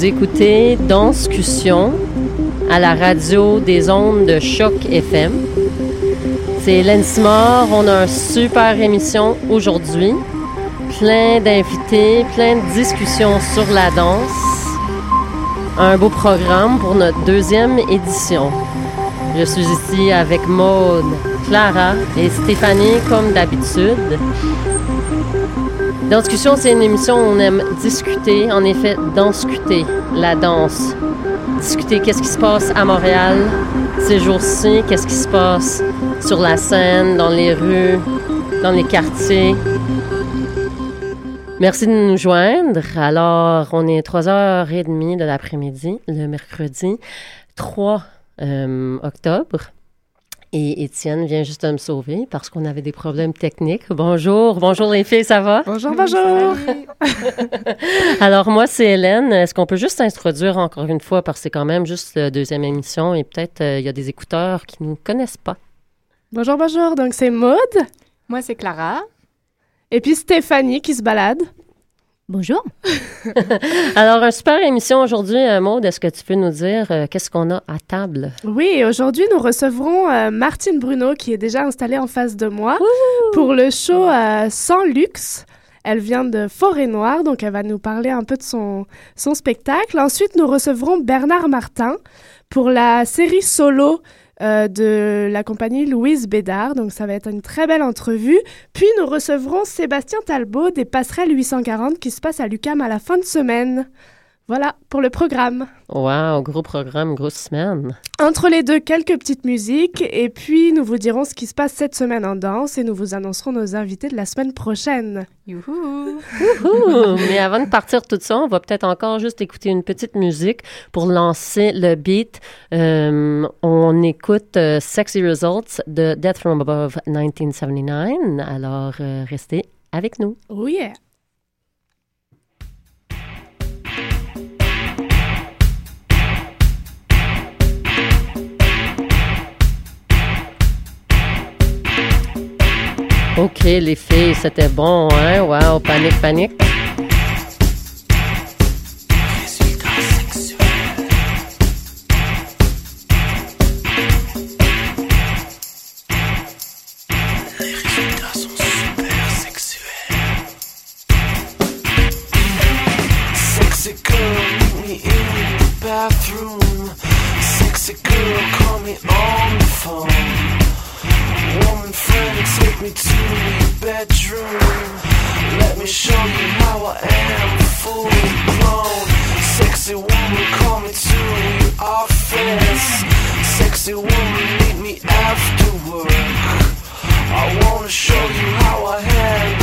Vous écoutez Danscussion à la radio des ondes de Choc FM. C'est Hélène Simard. On a une super émission aujourd'hui. Plein d'invités, plein de discussions sur la danse. Un beau programme pour notre deuxième édition. Je suis ici avec Maude, Clara et Stéphanie comme d'habitude. Danscussion, c'est une émission où on aime discuter, en effet, danscuter, la danse. Discuter qu'est-ce qui se passe à Montréal ces jours-ci, qu'est-ce qui se passe sur la scène, dans les rues, dans les quartiers. Merci de nous joindre. Alors, on est 3h30 de l'après-midi, le mercredi 3 euh, octobre. Et Étienne vient juste de me sauver parce qu'on avait des problèmes techniques. Bonjour, bonjour les filles, ça va? Bonjour, bonjour. Alors moi, c'est Hélène. Est-ce qu'on peut juste s'introduire encore une fois? Parce que c'est quand même juste la deuxième émission et peut-être euh, il y a des écouteurs qui ne nous connaissent pas. Bonjour, bonjour. Donc c'est Maude. Moi, c'est Clara. Et puis Stéphanie qui se balade. Bonjour. Alors, une super émission aujourd'hui, euh, Maude. Est-ce que tu peux nous dire euh, qu'est-ce qu'on a à table? Oui, aujourd'hui, nous recevrons euh, Martine Bruno qui est déjà installée en face de moi pour le show euh, Sans Luxe. Elle vient de Forêt-Noire, donc elle va nous parler un peu de son, son spectacle. Ensuite, nous recevrons Bernard Martin pour la série solo euh, de la compagnie Louise Bédard. Donc, ça va être une très belle entrevue. Puis, nous recevrons Sébastien Talbot des Passerelles 840 qui se passe à l'UCAM à la fin de semaine. Voilà pour le programme. Wow, gros programme, grosse semaine. Entre les deux, quelques petites musiques. Et puis, nous vous dirons ce qui se passe cette semaine en danse et nous vous annoncerons nos invités de la semaine prochaine. Youhou! Ouh, Mais avant de partir tout ça, on va peut-être encore juste écouter une petite musique pour lancer le beat. Euh, on écoute euh, Sexy Results de Death from Above 1979. Alors, euh, restez avec nous. Oh yeah! OK, les filles, c'était bon, hein? Wow, panique, panique. Am, fully blown. Sexy woman, call me to your office. Sexy woman, meet me after work. I wanna show you how I handle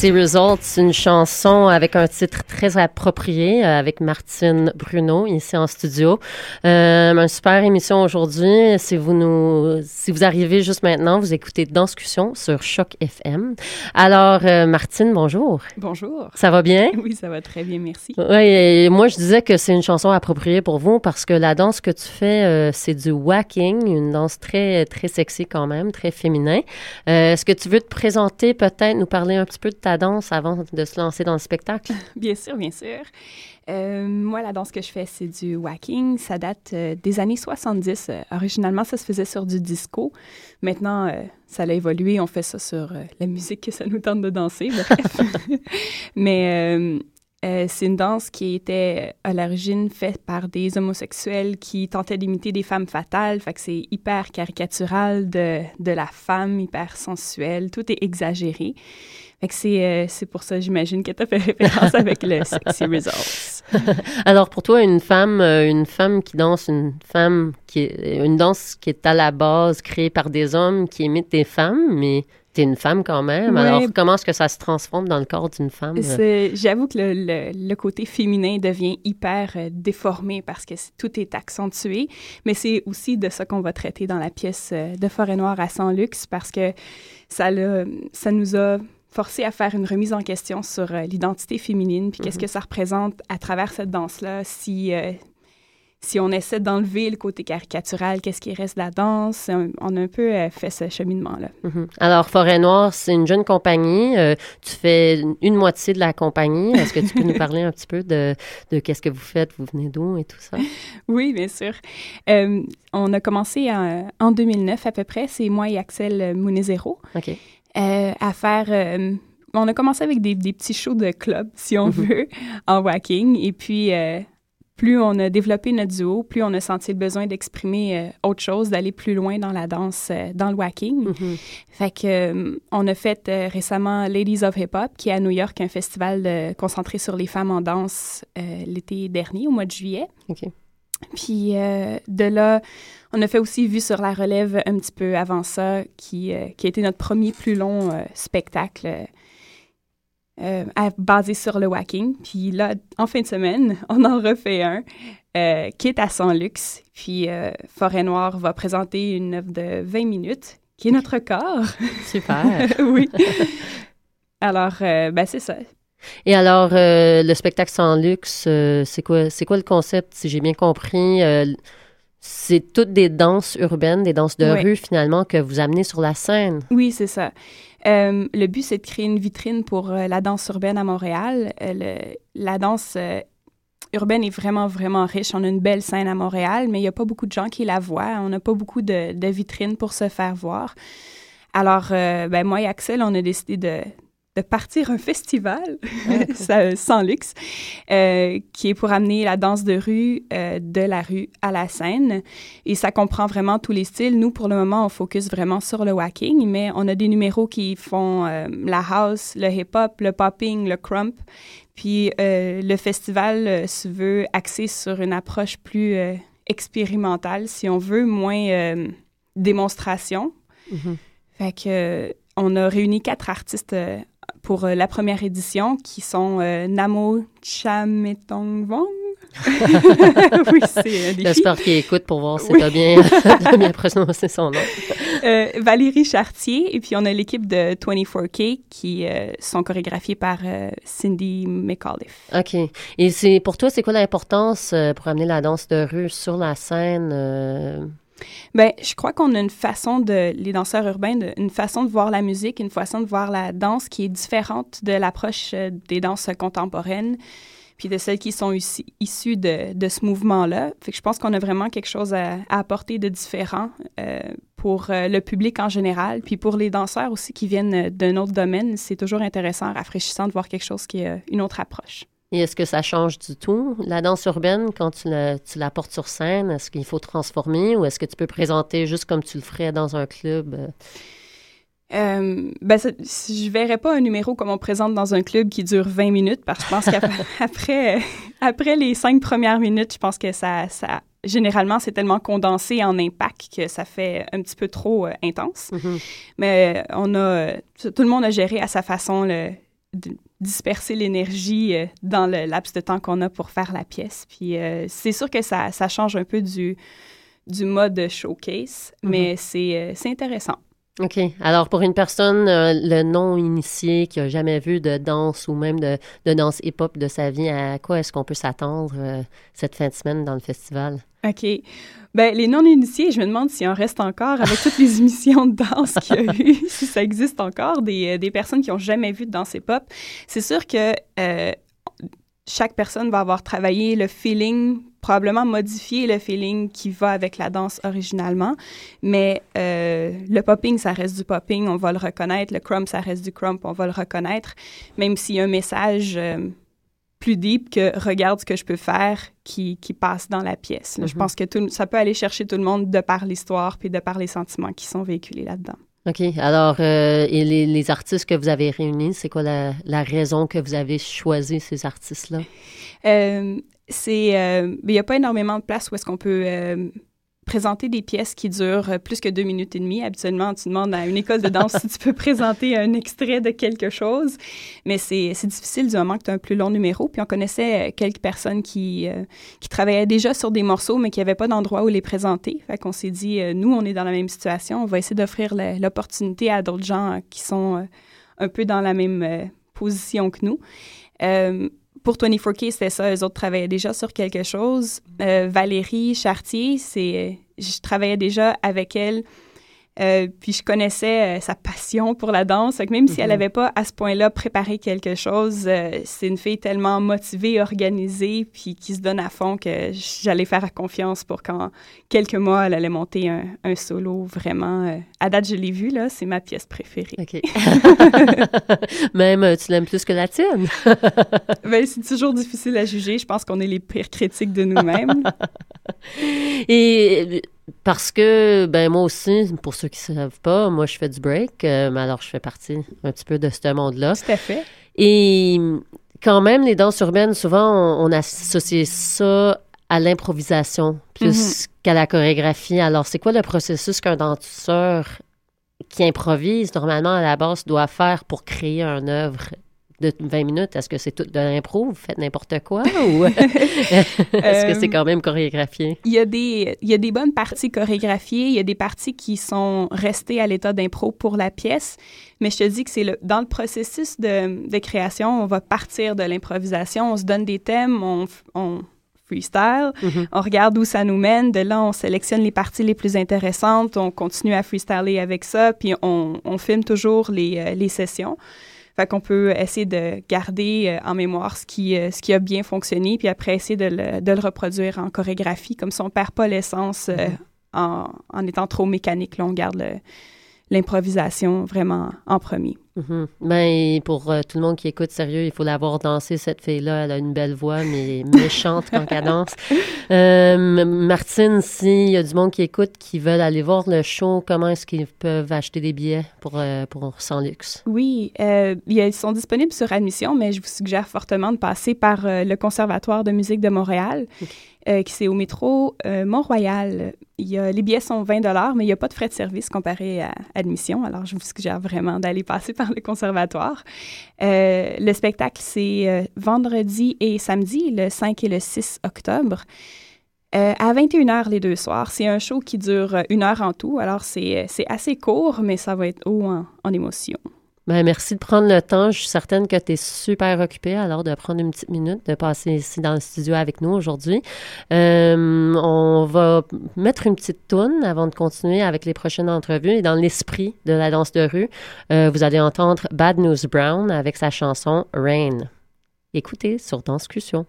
Sexy Results, une chanson avec un titre très approprié euh, avec Martine Bruno ici en studio. Euh, une super émission aujourd'hui. Si vous nous, si vous arrivez juste maintenant, vous écoutez Danscussion sur Choc FM. Alors, euh, Martine, bonjour. Bonjour. Ça va bien? Oui, ça va très bien, merci. Oui, et moi je disais que c'est une chanson appropriée pour vous parce que la danse que tu fais, euh, c'est du whacking, une danse très très sexy quand même, très féminin. Est-ce que tu veux te présenter peut-être, nous parler un petit peu de ta danse avant de se lancer dans le spectacle? Bien sûr, bien sûr. Euh, moi, la danse que je fais, c'est du whacking. Ça date euh, des années 70. Euh, originalement, ça se faisait sur du disco. Maintenant, euh, ça a évolué. On fait ça sur la musique que ça nous tente de danser. Bref. Mais c'est une danse qui était à l'origine faite par des homosexuels qui tentaient d'imiter des femmes fatales. Fait que c'est hyper caricatural de, de la femme, hyper sensuelle. Tout est exagéré. Fait que c'est, euh, c'est pour ça, j'imagine, que tu as fait référence avec le Sexy Results. Alors pour toi, une femme, euh, une femme qui danse, une femme qui est une danse qui est à la base créée par des hommes qui imitent des femmes, mais t'es une femme quand même. Ouais. Alors comment est-ce que ça se transforme dans le corps d'une femme? Euh? J'avoue que le, le- le côté féminin devient hyper euh, déformé parce que tout est accentué, mais c'est aussi de ça qu'on va traiter dans la pièce euh, de Forêt Noire à Sans Luxe parce que ça, l'a- ça nous a forcé à faire une remise en question sur euh, l'identité féminine, puis qu'est-ce que ça représente à travers cette danse-là, si, euh, si on essaie d'enlever le côté caricatural, qu'est-ce qui reste de la danse, on, a un peu euh, fait ce cheminement-là. Mhm. Alors Forêt Noire, c'est une jeune compagnie. Tu fais une, moitié de la compagnie. Est-ce que tu peux nous parler un petit peu de, de qu'est-ce que vous faites, vous venez d'où et tout ça? Oui, bien sûr. On a commencé en, en 2009 à peu près, c'est moi et Axel Mounezero, OK. Euh, à faire... euh, on a commencé avec des, des petits shows de club, si on veut, en whacking. Et puis, euh, plus on a développé notre duo, plus on a senti le besoin d'exprimer autre chose, d'aller plus loin dans la danse, dans le whacking. Mhm. Fait que on a fait récemment Ladies of Hip Hop, qui est à New York, un festival concentré sur les femmes en danse l'été dernier, au mois de juillet. Puis euh, de là, on a fait aussi Vue sur la relève un petit peu avant ça, qui, euh, qui a été notre premier plus long euh, spectacle à- basé sur le whacking. Puis là, en fin de semaine, on en refait un qui est à Sans Luxe. Puis Forêt Noire va présenter une œuvre de 20 minutes, qui est notre corps. Super. oui. Alors, ben c'est ça. Et alors, euh, le spectacle sans luxe, euh, c'est quoi, c'est quoi le concept, si j'ai bien compris? Euh, c'est toutes des danses urbaines, des danses de rue, finalement, que vous amenez sur la scène. Oui, c'est ça. Le but, c'est de créer une vitrine pour la danse urbaine à Montréal. Le- la danse urbaine est vraiment, vraiment riche. On a une belle scène à Montréal, mais il n'y a pas beaucoup de gens qui la voient. On n'a pas beaucoup de, de vitrines pour se faire voir. Alors, ben, moi et Axel, on a décidé de, de partir un festival ça- sans luxe, euh, qui est pour amener la danse de rue euh, de la rue à la scène. Et ça comprend vraiment tous les styles. Nous, pour le moment, on focus vraiment sur le whacking, mais on a des numéros qui font euh, la house, le hip-hop, le popping, le crump. Puis euh, le festival euh, se veut axé sur une approche plus euh, expérimentale, si on veut, moins euh, démonstration. Mhm. Fait que euh, on a réuni quatre artistes euh, pour euh, la première édition qui sont euh, Namo Chametongvong. oui, c'est défi. J'espère qu'il écoute pour voir si Oui. t'as bien, bien prononcé son nom. Euh, Valérie Chartier, et puis on a l'équipe de 24K qui euh, sont chorégraphiés par euh, Cindy McAuliffe. OK. Et c'est pour toi, c'est quoi l'importance euh, pour amener la danse de rue sur la scène? Ben, je crois qu'on a une façon de, les danseurs urbains, une façon de voir la musique, une façon de voir la danse qui est différente de l'approche euh, des danses contemporaines, puis de celles qui sont issu- issues de, ce mouvement-là. Fait que je pense qu'on a vraiment quelque chose à, apporter de différent euh, pour euh, le public en général, puis pour les danseurs aussi qui viennent d'un autre domaine. C'est toujours intéressant, rafraîchissant de voir quelque chose qui est une autre approche. Et est-ce que ça change du tout, la danse urbaine, quand tu la, tu la portes sur scène? Est-ce qu'il faut transformer ou est-ce que tu peux présenter juste comme tu le ferais dans un club? euh? Ben, je verrais pas un numéro comme on présente dans un club qui dure 20 minutes, parce que je pense qu'après après les cinq premières minutes, je pense que ça, ça généralement, c'est tellement condensé en impact que ça fait un petit peu trop euh, intense. Mhm. Mais euh, on a, tout le monde a géré à sa façon le- disperser l'énergie euh, dans le laps de temps qu'on a pour faire la pièce. Puis euh, c'est sûr que ça, ça change un peu du, du mode showcase, mais c'est euh, c'est intéressant. OK. Alors, pour une personne, euh, le non-initié qui a jamais vu de danse ou même de, de danse hip-hop de sa vie, à quoi est-ce qu'on peut s'attendre euh, cette fin de semaine dans le festival? OK. Ben, les non-initiés, je me demande s'il en reste encore avec toutes les émissions de danse qu'il y a eu, si ça existe encore, des, euh, des personnes qui n'ont jamais vu de danse hip-hop. C'est sûr que euh, chaque personne va avoir travaillé le feeling, probablement modifié le feeling qui va avec la danse originalement, mais euh, le popping, ça reste du popping, on va le reconnaître, le crump, ça reste du crump, on va le reconnaître, même s'il y a un message euh, plus deep que regarde ce que je peux faire qui, qui passe dans la pièce. là. Je Mhm. pense que tout, ça peut aller chercher tout le monde de par l'histoire puis de par les sentiments qui sont véhiculés là-dedans. OK. Alors, euh, et les, les artistes que vous avez réunis, c'est quoi la, la raison que vous avez choisi ces artistes-là? Euh, c'est, euh, il n'y a pas énormément de place où est-ce qu'on peut présenter des pièces qui durent euh, plus que deux minutes et demie. Habituellement, tu demandes à une école de danse si tu peux présenter un extrait de quelque chose, mais c'est, difficile du moment que tu as un plus long numéro. Puis on connaissait euh, quelques personnes qui, euh, qui travaillaient déjà sur des morceaux, mais qui n'avaient pas d'endroit où les présenter. Fait qu'on s'est dit, nous, on est dans la même situation, on va essayer d'offrir l'opportunité à d'autres gens qui sont un peu dans la même position que nous. Pour 24K, c'était ça. Eux autres travaillaient déjà sur quelque chose. Euh, Valérie Chartier, c'est, je travaillais déjà avec elle. Euh, puis je connaissais euh, sa passion pour la danse. Que même si elle Mhm. n'avait pas à ce point-là préparé quelque chose, euh, c'est une fille tellement motivée, organisée, puis qui se donne à fond que j'allais faire confiance pour qu'en quelques mois, elle allait monter un, un solo vraiment. à date, je l'ai vu, là, c'est ma pièce préférée. OK. même, tu l'aimes plus que la tienne? Ben, c'est toujours difficile à juger. Je pense qu'on est les pires critiques de nous-mêmes. Et parce que, ben moi aussi, pour ceux qui ne savent pas, moi je fais du break, euh, mais alors je fais partie un petit peu de ce monde-là. Tout à fait. Et quand même, les danses urbaines, souvent, on, on associe ça à l'improvisation plus qu'à la chorégraphie. Alors, c'est quoi le processus qu'un danseur qui improvise normalement à la base doit faire pour créer une œuvre de 20 minutes? Est-ce que c'est tout de l'impro? Vous faites n'importe quoi? Ou est-ce que Euh, c'est quand même chorégraphié? Il y, a des, il y a des bonnes parties chorégraphiées, il y a des parties qui sont restées à l'état d'impro pour la pièce, mais je te dis que c'est le, dans le processus de, de création, on va partir de l'improvisation, on se donne des thèmes, on, on freestyle, Mhm. on regarde où ça nous mène, de là on sélectionne les parties les plus intéressantes, on continue à freestyler avec ça, puis on, on filme toujours les, euh, les sessions. Fait qu'on peut essayer de garder euh, en mémoire ce qui, euh, ce qui a bien fonctionné, puis après essayer de le, de le reproduire en chorégraphie, comme ça on perd pas l'essence euh, en, en étant trop mécanique. Là, on garde l'improvisation vraiment en premier. Mhm. Ben, pour euh, tout le monde qui écoute, sérieux, il faut l'avoir dansé, cette fille-là. Elle a une belle voix, mais méchante quand elle danse. Euh, Martine, s'il y a du monde qui écoute, qui veulent aller voir le show, comment est-ce qu'ils peuvent acheter des billets pour, euh, pour Sans Luxe? Oui, euh, ils sont disponibles sur admission, mais je vous suggère fortement de passer par euh, le Conservatoire de musique de Montréal, euh, qui c'est au métro euh, Mont-Royal. Les billets sont 20 mais il n'y a pas de frais de service comparé à admission. Alors, je vous suggère vraiment d'aller passer par le Conservatoire. Euh, le spectacle, c'est vendredi et samedi, le 5 et le 6 octobre. Euh, à 21h les deux soirs. C'est un show qui dure une heure en tout. Alors, c'est assez court, mais ça va être haut en, en émotion. Ben, merci de prendre le temps. Je suis certaine que tu es super occupée, alors de prendre une petite minute, de passer ici dans le studio avec nous aujourd'hui. Euh, on va mettre une petite toune avant de continuer avec les prochaines entrevues. Et dans l'esprit de la danse de rue, euh, vous allez entendre Bad News Brown avec sa chanson Rain. Écoutez sur Danscussion.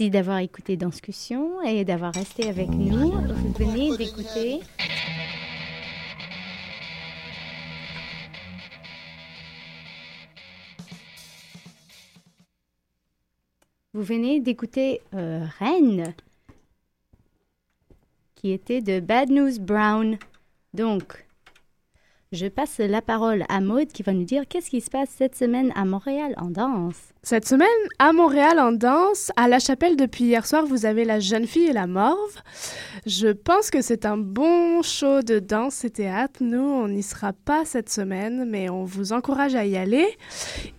Merci d'avoir écouté Danscussion et d'avoir resté avec nous. Vous venez d'écouter. Vous venez d'écouter euh, Rennes, qui était de Bad News Brown. Donc, je passe la parole à Maud qui va nous dire qu'est-ce qui se passe cette semaine à Montréal en danse. Cette semaine, à Montréal en danse, à La Chapelle depuis hier soir, vous avez La Jeune Fille et la Morve. Je pense que c'est un bon show de danse et théâtre. Nous, on n'y sera pas cette semaine, mais on vous encourage à y aller.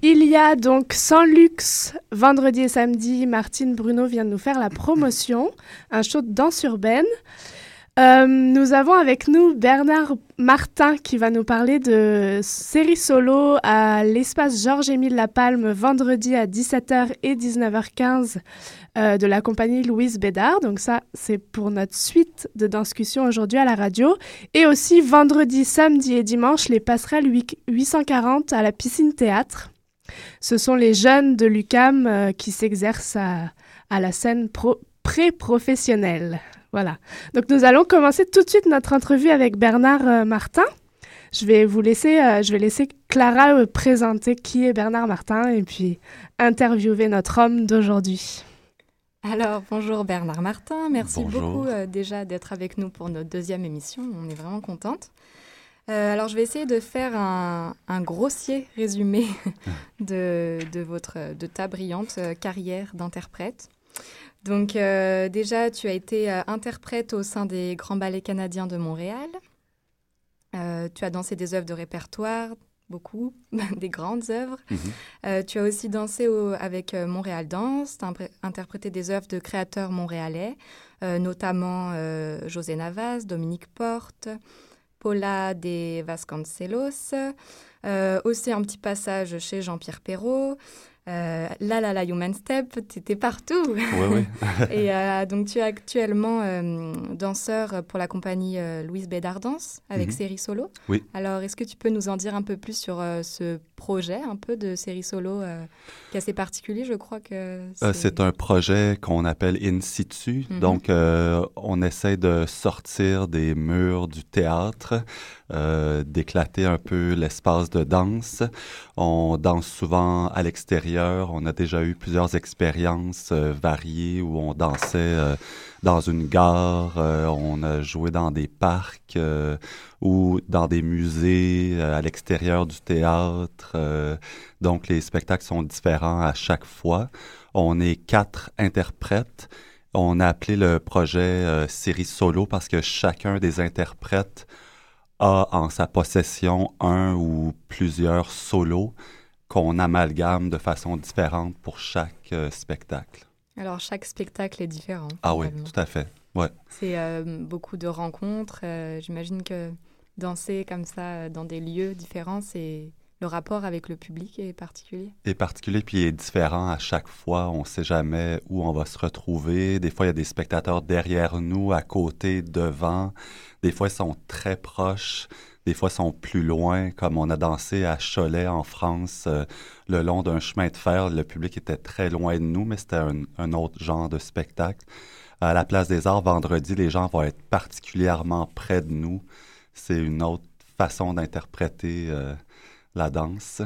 Il y a donc Sans Luxe, vendredi et samedi, Martine Bruno vient de nous faire la promotion, un show de danse urbaine. Euh, nous avons avec nous Bernard Martin qui va nous parler de série solo à l'espace Georges-Émile Lapalme vendredi à 17h et 19h15 euh, de la compagnie Louise Bédard. Donc ça, c'est pour notre suite de discussion aujourd'hui à la radio. Et aussi vendredi, samedi et dimanche, les passerelles 840 à la piscine théâtre. Ce sont les jeunes de l'UCAM euh, qui s'exercent à, à, la scène pré-professionnelle. Voilà. Donc nous allons commencer tout de suite notre entrevue avec Bernard euh, Martin. Je vais vous laisser, euh, je vais laisser Clara euh, présenter qui est Bernard Martin et puis interviewer notre homme d'aujourd'hui. Alors bonjour Bernard Martin, merci beaucoup déjà d'être avec nous pour notre deuxième émission. On est vraiment contente. alors je vais essayer de faire un, un grossier résumé de, de, votre, de ta brillante carrière d'interprète. Donc euh, déjà, tu as été euh, interprète au sein des Grands Ballets canadiens de Montréal. Euh, tu as dansé des œuvres de répertoire, beaucoup, des grandes œuvres. Mhm. tu as aussi dansé avec Montréal Danse, tu as interprété des œuvres de créateurs montréalais, notamment José Navas, Dominique Porte, Paula de Vasconcelos, aussi un petit passage chez Jean-Pierre Perrault, euh, La La La Human Step, tu étais partout. Oui, oui. et euh, donc, tu es actuellement euh, danseur pour la compagnie euh, Louise Bédard Danse avec mhm. série solo. Oui. Alors, est-ce que tu peux nous en dire un peu plus sur ce projet, un peu de série solo qui est assez particulier Je crois que. C'est un projet qu'on appelle In situ. Mhm. Donc, on essaie de sortir des murs du théâtre. d'éclater un peu l'espace de danse. On danse souvent à l'extérieur. On a déjà eu plusieurs expériences euh, variées où on dansait euh, dans une gare, euh, on a joué dans des parcs ou dans des musées à l'extérieur du théâtre. donc les spectacles sont différents à chaque fois. On est quatre interprètes. On a appelé le projet série solo parce que chacun des interprètes a en sa possession un ou plusieurs solos qu'on amalgame de façon différente pour chaque euh, spectacle. Alors, chaque spectacle est différent. Ah oui, tout à fait. Ouais. C'est euh, beaucoup de rencontres. Euh, j'imagine que danser comme ça dans des lieux différents, c'est le rapport avec le public est particulier? Est particulier, puis est différent à chaque fois. On ne sait jamais où on va se retrouver. Des fois, il y a des spectateurs derrière nous, à côté, devant. Des fois, ils sont très proches. Des fois, sont plus loin, comme on a dansé à Cholet, en France, euh, le long d'un chemin de fer. Le public était très loin de nous, mais c'était un, un, autre genre de spectacle. À la Place des Arts, vendredi, les gens vont être particulièrement près de nous. C'est une autre façon d'interpréter euh, la danse.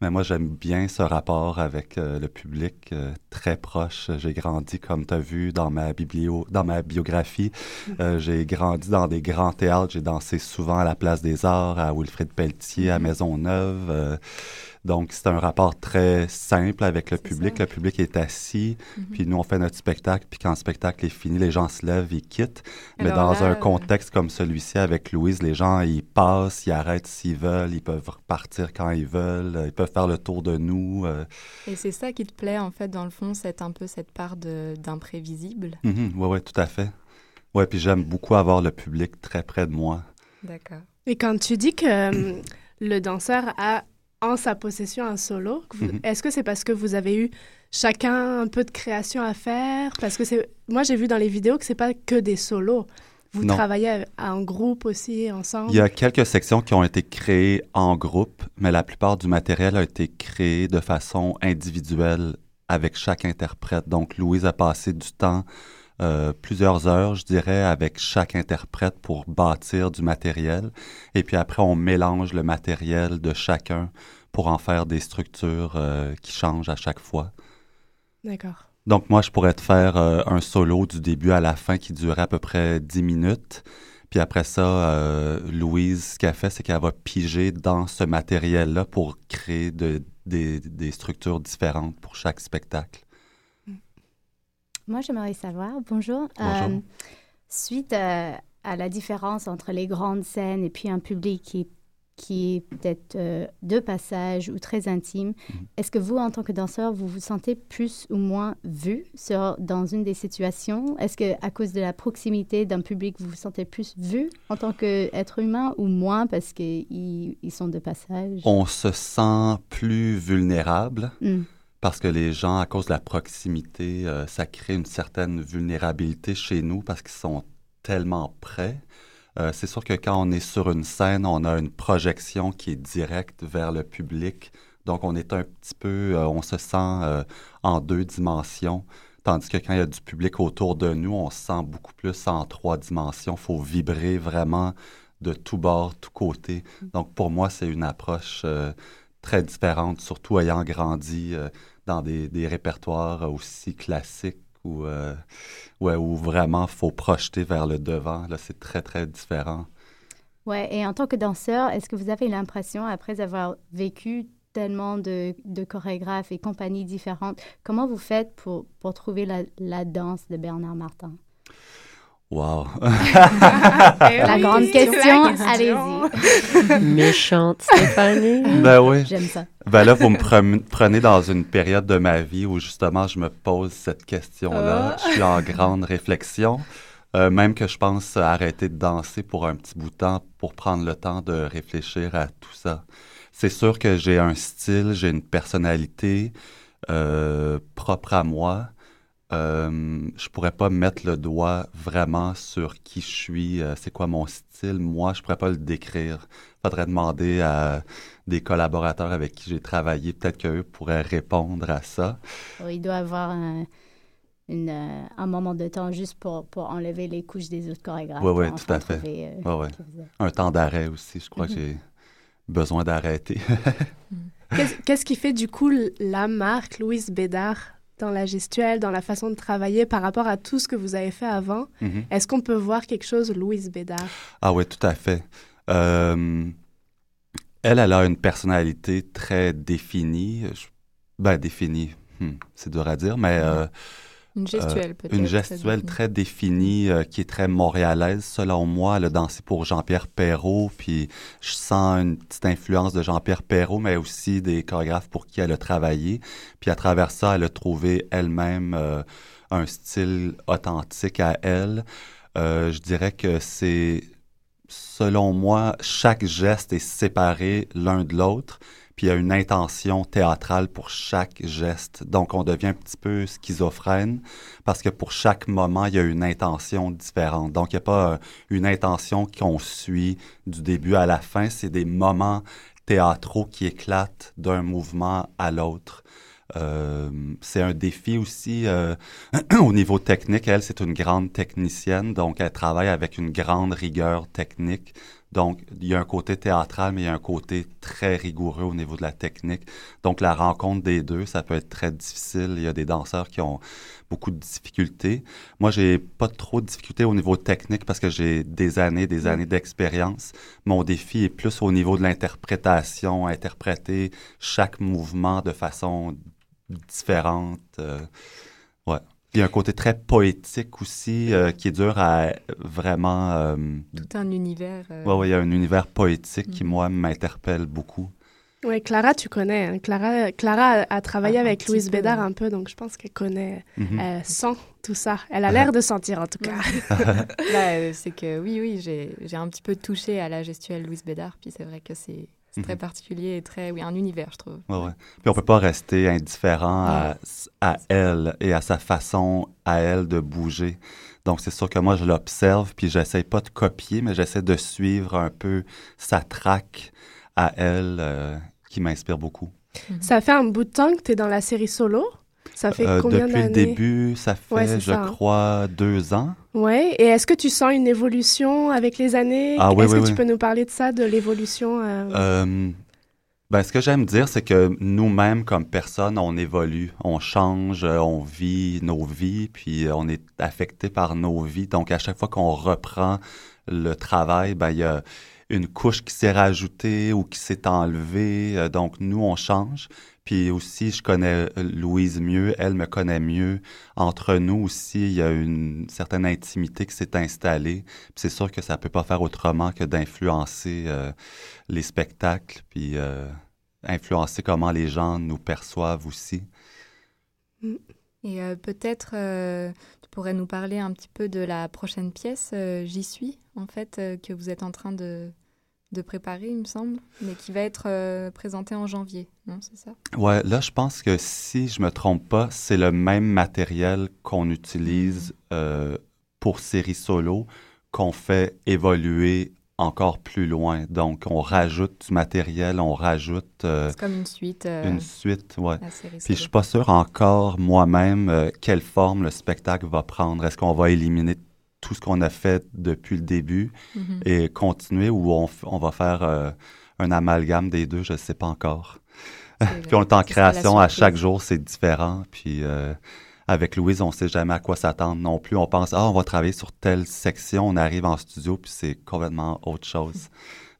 Mais moi, j'aime bien ce rapport avec euh, le public euh, très proche. J'ai grandi, comme tu as vu dans ma, biblio, dans ma biographie, euh, j'ai grandi dans des grands théâtres. J'ai dansé souvent à la Place des Arts, à Wilfrid Pelletier, à mm-hmm. Maisonneuve. Donc, c'est un rapport très simple avec le public. Le public est assis, mhm. puis nous, on fait notre spectacle, puis quand le spectacle est fini, les gens se lèvent, ils quittent. Mais dans un contexte comme celui-ci avec Louise, les gens, ils passent, ils arrêtent s'ils veulent, ils peuvent repartir quand ils veulent, ils peuvent faire le tour de nous. Euh. Et c'est ça qui te plaît, en fait, dans le fond, c'est un peu cette part d'imprévisible? Oui, mhm. oui, ouais, tout à fait. Oui, puis j'aime beaucoup avoir le public très près de moi. D'accord. Et quand tu dis que euh, le danseur a en sa possession un solo. Mhm. Est-ce que c'est parce que vous avez eu chacun un peu de création à faire? Parce que c'est, moi j'ai vu dans les vidéos que c'est pas que des solos. Vous travaillez en groupe aussi, ensemble? Il y a quelques sections qui ont été créées en groupe, mais la plupart du matériel a été créé de façon individuelle avec chaque interprète. Donc, Louise a passé du temps, euh, plusieurs heures, je dirais, avec chaque interprète pour bâtir du matériel. Et puis après, on mélange le matériel de chacun pour en faire des structures euh, qui changent à chaque fois. D'accord. Donc, moi, je pourrais te faire euh, un solo du début à la fin qui durait à peu près 10 minutes. Puis après ça, euh, Louise, ce qu'elle fait, c'est qu'elle va piger dans ce matériel-là pour créer de, des, des structures différentes pour chaque spectacle. Moi, j'aimerais savoir, bonjour, Bonjour. euh, suite à, à la différence entre les grandes scènes et puis un public qui, qui est peut-être euh, de passage ou très intime, Mhm. est-ce que vous, en tant que danseur, vous vous sentez plus ou moins vu sur, dans une des situations? Est-ce que à cause de la proximité d'un public, vous vous sentez plus vu en tant qu'être humain ou moins parce qu'ils ils sont de passage? On se sent plus vulnérable Hmm. Parce que les gens, à cause de la proximité, euh, ça crée une certaine vulnérabilité chez nous parce qu'ils sont tellement près. Euh, c'est sûr que quand on est sur une scène, on a une projection qui est directe vers le public. Donc, on est un petit peu, euh, on se sent en deux dimensions. Tandis que quand il y a du public autour de nous, on se sent beaucoup plus en trois dimensions. Il faut vibrer vraiment de tout bord, tout côté. Donc, pour moi, c'est une approche très différente, surtout ayant grandi dans des, des répertoires aussi classiques où, euh, où vraiment faut projeter vers le devant. Là, c'est très, très différent. Ouais, et en tant que danseur, est-ce que vous avez l'impression, après avoir vécu tellement de, de chorégraphes et compagnies différentes, comment vous faites pour, pour trouver la, la danse de Bernard Martin? Wow! La grande Eh question, allez-y. Méchante Stéphanie. ben oui. J'aime ça. Ben là, vous me pre- prenez dans une période de ma vie où justement je me pose cette question-là. Je suis en grande réflexion. Euh, même que je pense arrêter de danser pour un petit bout de temps pour prendre le temps de réfléchir à tout ça. C'est sûr que j'ai un style, j'ai une personnalité euh, propre à moi. Euh, je pourrais pas mettre le doigt vraiment sur qui je suis, euh, c'est quoi mon style. Moi, je pourrais pas le décrire. Faudrait demander à des collaborateurs avec qui j'ai travaillé, peut-être qu'eux pourraient répondre à ça. Oh, Il doit avoir un, une, euh, un moment de temps juste pour, pour enlever les couches des autres chorégraphes. Ouais, ouais, pour tout à fait. trouver, euh. Un temps d'arrêt aussi, je crois que j'ai besoin d'arrêter. Qu'est-ce qui fait du coup la marque Louise Bédard dans la gestuelle, dans la façon de travailler par rapport à tout ce que vous avez fait avant? Mhm. Est-ce qu'on peut voir quelque chose Louise Bédard? Ah oui, tout à fait. Euh, elle, elle a une personnalité très définie. Ben, définie, hmm, c'est dur à dire, mais euh, Une gestuelle, peut-être. une très gestuelle définie. très définie, euh, qui est très montréalaise, selon moi. Elle a dansé pour Jean-Pierre Perrault, puis je sens une petite influence de Jean-Pierre Perrault, mais aussi des chorégraphes pour qui elle a travaillé. Puis à travers ça, elle a trouvé elle-même euh, un style authentique à elle. Euh, je dirais que c'est, selon moi, chaque geste est séparé l'un de l'autre, puis il y a une intention théâtrale pour chaque geste. Donc on devient un petit peu schizophrène parce que pour chaque moment, il y a une intention différente. Donc il n'y a pas euh, une intention qu'on suit du début à la fin, c'est des moments théâtraux qui éclatent d'un mouvement à l'autre. Euh, c'est un défi aussi euh, au niveau technique. Elle, c'est une grande technicienne, donc elle travaille avec une grande rigueur technique. Donc, il y a un côté théâtral, mais il y a un côté très rigoureux au niveau de la technique. Donc, la rencontre des deux, ça peut être très difficile. Il y a des danseurs qui ont beaucoup de difficultés. Moi, j'ai pas trop de difficultés au niveau technique parce que j'ai des années, des années d'expérience. Mon défi est plus au niveau de l'interprétation, interpréter chaque mouvement de façon différente. euh. Il y a un côté très poétique aussi euh, qui est dur à vraiment. euh, Tout un univers. euh, ouais, ouais, il y a un univers poétique qui, Mhm. moi, m'interpelle beaucoup. Oui, Clara, tu connais. hein. Clara, Clara a, a travaillé Ah, avec Louise peu, Bédard ouais. un peu, donc je pense qu'elle connaît, Mhm. elle sent tout ça. Elle a l'air de sentir en tout cas. Bah, c'est que oui, oui, j'ai j'ai un petit peu touché à la gestuelle Louise Bédard, puis c'est vrai que c'est c'est très Mhm. particulier et très, oui, un univers, je trouve. Ouais, ouais. Puis on peut pas rester indifférent à, à elle et à sa façon à elle de bouger. Donc c'est sûr que moi je l'observe puis j'essaie pas de copier, mais j'essaie de suivre un peu sa traque à elle euh, qui m'inspire beaucoup. Ça fait un bout de temps que tu es dans la série solo? Ça fait euh, combien Depuis le début, ça fait, je hein. crois, deux ans. Oui. Et est-ce que tu sens une évolution avec les années? Ah, oui, est-ce que tu peux nous parler de ça, de l'évolution? Euh... Ben, ce que j'aime dire, c'est que nous-mêmes, comme personne, on évolue, on change, on vit nos vies, puis on est affecté par nos vies. Donc, à chaque fois qu'on reprend le travail, ben, il y a une couche qui s'est rajoutée ou qui s'est enlevée. Euh, donc, nous, on change. Puis aussi, je connais euh, Louise mieux, elle me connaît mieux. Entre nous aussi, il y a une certaine intimité qui s'est installée. c'est sûr que ça peut pas faire autrement que d'influencer euh, les spectacles, puis influencer comment les gens nous perçoivent aussi. Mm. Et peut-être tu pourrais nous parler un petit peu de la prochaine pièce, J'y suis, en fait, que vous êtes en train de, de préparer, il me semble, mais qui va être euh, présenté en janvier, non, c'est ça? Ouais, là, je pense que si je me trompe pas, c'est le même matériel qu'on utilise euh, pour série solo qu'on fait évoluer encore plus loin. Donc, on rajoute du matériel, on rajoute... Euh, c'est comme une suite. une suite, ouais. Puis je suis pas sûr encore moi-même quelle forme le spectacle va prendre. Est-ce qu'on va éliminer tout ce qu'on a fait depuis le début mm-hmm. et continuer ou on, on va faire euh, un amalgame des deux, je ne sais pas encore. puis on est en création, à chaque jour, c'est différent. Puis euh, avec Louise, on ne sait jamais à quoi s'attendre non plus. On pense, ah, on va travailler sur telle section, on arrive en studio, puis c'est complètement autre chose.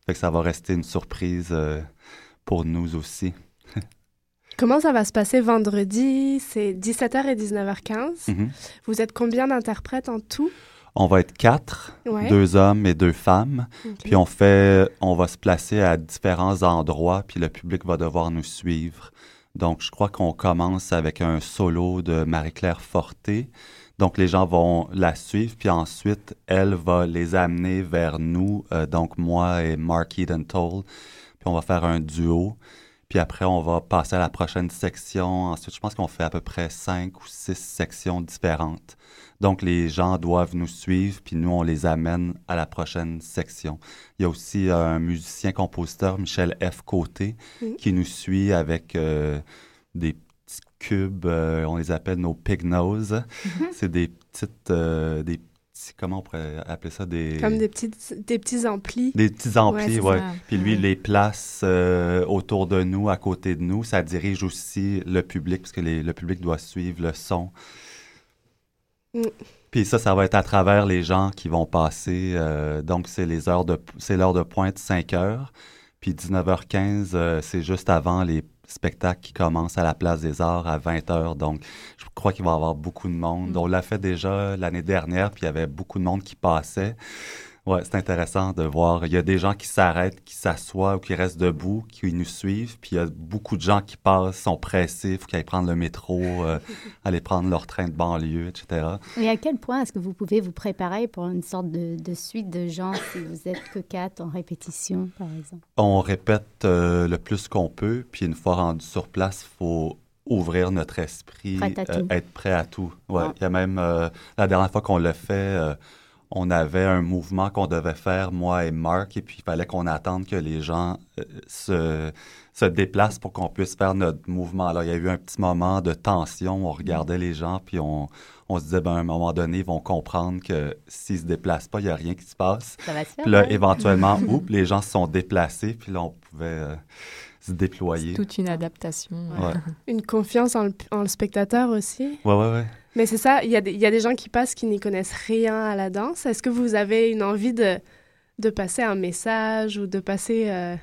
fait que ça va rester une surprise euh, pour nous aussi. Comment ça va se passer vendredi? C'est 17h et 19h15. Mm-hmm. Vous êtes combien d'interprètes en tout? On va être quatre, deux hommes et deux femmes. Puis on fait, on va se placer à différents endroits, puis le public va devoir nous suivre. Donc, je crois qu'on commence avec un solo de Marie-Claire Forté. Donc, les gens vont la suivre, puis ensuite, elle va les amener vers nous, euh, donc moi et Mark Eden Toll. Puis on va faire un duo. Puis après, on va passer à la prochaine section. Ensuite, je pense qu'on fait à peu près cinq ou six sections différentes. Donc, les gens doivent nous suivre, puis nous, on les amène à la prochaine section. Il y a aussi un musicien-compositeur, Michel F. Côté, qui nous suit avec euh, des petits cubes, euh, on les appelle nos pig nose. Mm-hmm. C'est des petites... Euh, des comment on pourrait appeler ça des comme des petits des petits amplis des petits amplis ouais, puis lui il les place autour de nous à côté de nous ça dirige aussi le public parce que le public doit suivre le son Mm. Puis ça, ça va être à travers les gens qui vont passer. Euh, donc, c'est les heures de c'est l'heure de pointe 5 heures. Puis 19h15, euh, c'est juste avant les spectacles qui commencent à la Place des Arts à 20 h Donc, je crois qu'il va y avoir beaucoup de monde. Mm. On l'a fait déjà l'année dernière, puis il y avait beaucoup de monde qui passait. Ouais, c'est intéressant de voir. Il y a des gens qui s'arrêtent, qui s'assoient ou qui restent debout, qui nous suivent. Puis il y a beaucoup de gens qui passent, sont pressés, il faut qu'ils aillent prendre le métro, euh, aller prendre leur train de banlieue, etc. Et à quel point est-ce que vous pouvez vous préparer pour une sorte de, suite de gens si vous êtes que quatre en répétition, par exemple? On répète euh, le plus qu'on peut. Puis une fois rendu sur place, il faut ouvrir notre esprit, euh, être prêt à tout. Ouais, Il y a même, la dernière fois qu'on l'a fait on avait un mouvement qu'on devait faire, moi et Mark, et puis il fallait qu'on attende que les gens euh, se, se déplacent pour qu'on puisse faire notre mouvement. Alors, il y a eu un petit moment de tension, on regardait les gens, puis on, on se disait, ben, à un moment donné, ils vont comprendre que s'ils se déplacent pas, il n'y a rien qui se passe. Ça va se faire, puis là, éventuellement, oups, les gens se sont déplacés, puis là, on pouvait... Euh, se déployer. toute une adaptation. Une confiance en le, spectateur aussi. Ouais, ouais, ouais. Mais c'est ça, il y, a des, y a des gens qui passent qui n'y connaissent rien à la danse. Est-ce que vous avez une envie de, de passer un message ou de passer euh,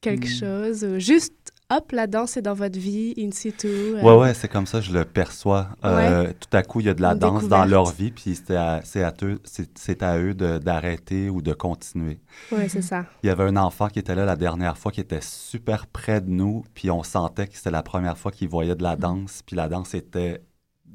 quelque hmm. chose ou juste hop, la danse est dans votre vie, in situ. Euh? Ouais, ouais, c'est comme ça, je le perçois. Euh, tout à coup, il y a de la danse dans leur vie, puis c'est à, à, eux, c'est à eux d'arrêter ou de continuer. Ouais, c'est ça. Il y avait un enfant qui était là la dernière fois, qui était super près de nous, puis on sentait que c'était la première fois qu'il voyait de la danse, puis la danse était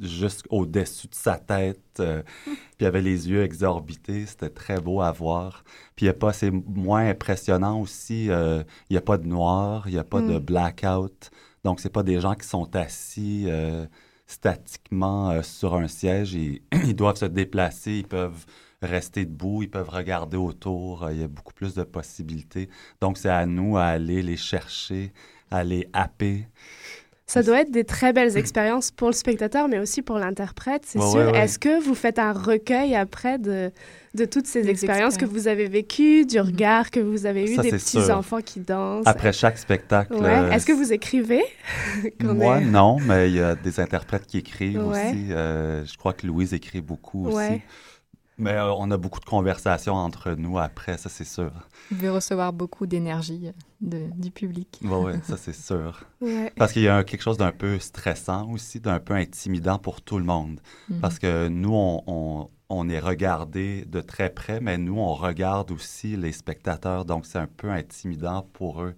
juste au-dessus de sa tête. Euh, puis il avait les yeux exorbités. C'était très beau à voir. Puis pas, c'est moins impressionnant aussi. Euh, il n'y a pas de noir, il n'y a pas de mm. blackout. Donc, c'est pas des gens qui sont assis euh, statiquement sur un siège. Et, ils doivent se déplacer, ils peuvent rester debout, ils peuvent regarder autour. Il y a beaucoup plus de possibilités. Donc, c'est à nous à aller les chercher, à les happer. Ça doit être des très belles expériences pour le spectateur, mais aussi pour l'interprète, c'est Ouais, sûr. ouais, ouais. Est-ce que vous faites un recueil après de, de toutes ces expériences que vous avez vécues, du regard que vous avez eu, Ça, des c'est petits sûr. enfants qui dansent? Après chaque spectacle. Ouais. euh, Est-ce que vous écrivez? Moi, est- non, mais il y a des interprètes qui écrivent Ouais. aussi. Euh, je crois que Louise écrit beaucoup Ouais. aussi. Mais euh, on a beaucoup de conversations entre nous après, ça c'est sûr. Vous devez recevoir beaucoup d'énergie euh, du public. Oui, ouais, ça c'est sûr. Ouais. Parce qu'il y a quelque chose d'un peu stressant aussi, d'un peu intimidant pour tout le monde. Mhm. Parce que nous, on, on- on est regardé de très près, mais nous, on regarde aussi les spectateurs, donc c'est un peu intimidant pour eux.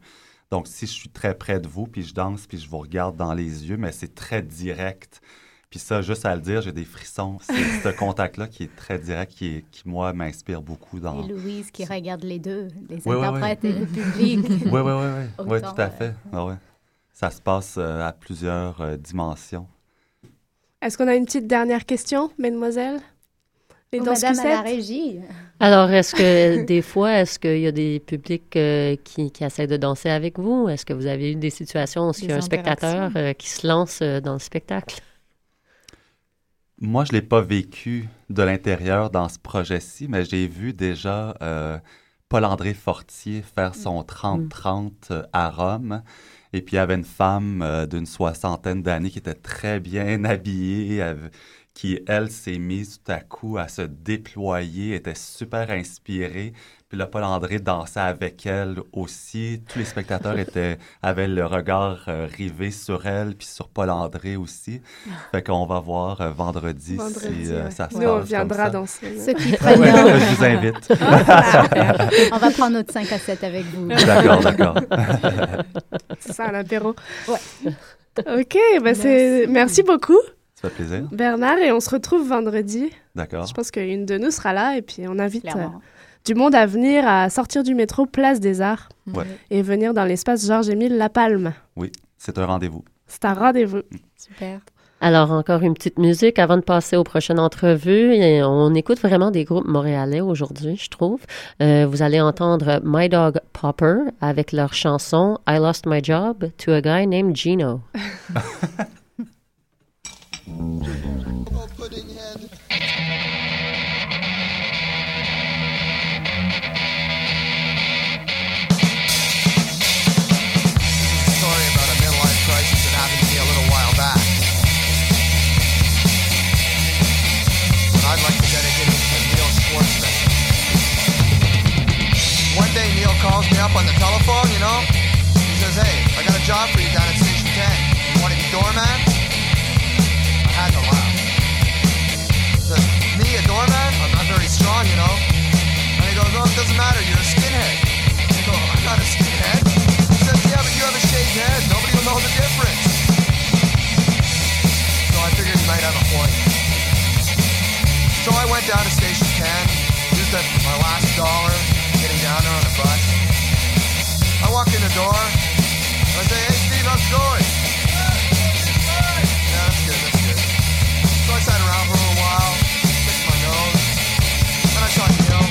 Donc, si je suis très près de vous, puis je danse, puis je vous regarde dans les yeux, mais c'est très direct. Puis ça, juste à le dire, j'ai des frissons. C'est ce contact-là qui est très direct, qui, est- qui moi, m'inspire beaucoup dans... Et Louise qui regarde les deux, les interprètes et le public. Oui, oui, oui, oui. Oui, Autant, tout à euh, fait. Ah ouais. Ça se passe euh, à plusieurs euh, dimensions. Est-ce qu'on a une petite dernière question, mesdemoiselles? Les Oh, Madame à la régie. Alors, est-ce que des fois, est-ce qu'il y a des publics euh, qui, qui essaient de danser avec vous? Est-ce que vous avez eu des situations où il y a un spectateur euh, qui se lance euh, dans le spectacle? Moi, je ne l'ai pas vécu de l'intérieur dans ce projet-ci, mais j'ai vu déjà euh, Paul-André Fortier faire son 30-30 euh, à Rome. Et puis, il y avait une femme euh, d'une soixantaine d'années qui était très bien habillée, qui, elle, s'est mise tout à coup à se déployer, était super inspirée. Puis là, Paul-André dansait avec elle aussi. Tous les spectateurs étaient, avaient le regard euh, rivé sur elle, puis sur Paul-André aussi. Fait qu'on va voir euh, vendredi, Vendredi, si euh, ouais. ça se Nous, passe on comme viendra ça. danser. Ceux qui Ouais, prennent ouais, leur- je vous invite. On va prendre notre 5 à 7 avec vous. D'accord, d'accord. C'est ça, l'apéro. Ouais. OK, ben c'est... merci beaucoup, Ça fait plaisir. Bernard, et on se retrouve vendredi. D'accord. Je pense qu'une de nous sera là, et puis on invite euh, Clairement. Du monde à venir à sortir du métro Place des Arts Ouais. et venir dans l'espace Georges-Émile Lapalme. Oui, c'est un rendez-vous. C'est un rendez-vous. Super. Alors, encore une petite musique avant de passer aux prochaines entrevues. Et on écoute vraiment des groupes montréalais aujourd'hui, je trouve. Euh, vous allez entendre My Dog Popper avec leur chanson I Lost My Job to a Guy Named Gino. You down at Station 10. You want to be doorman? I had to laugh. Says, me, a doorman? I'm not very strong, you know. And he goes, oh, it doesn't matter, you're a skinhead. I go, I'm not a skinhead. He says, yeah, but you have a shaved head. Nobody will know the difference. So I figured he might have a point. So I went down to Station 10, used up my last dollar getting down there on the bus. I walked in the door. I hey, Steve, how's it going? Yeah, that's good, that's good. So I sat around for a while, my nose. I saw Neil.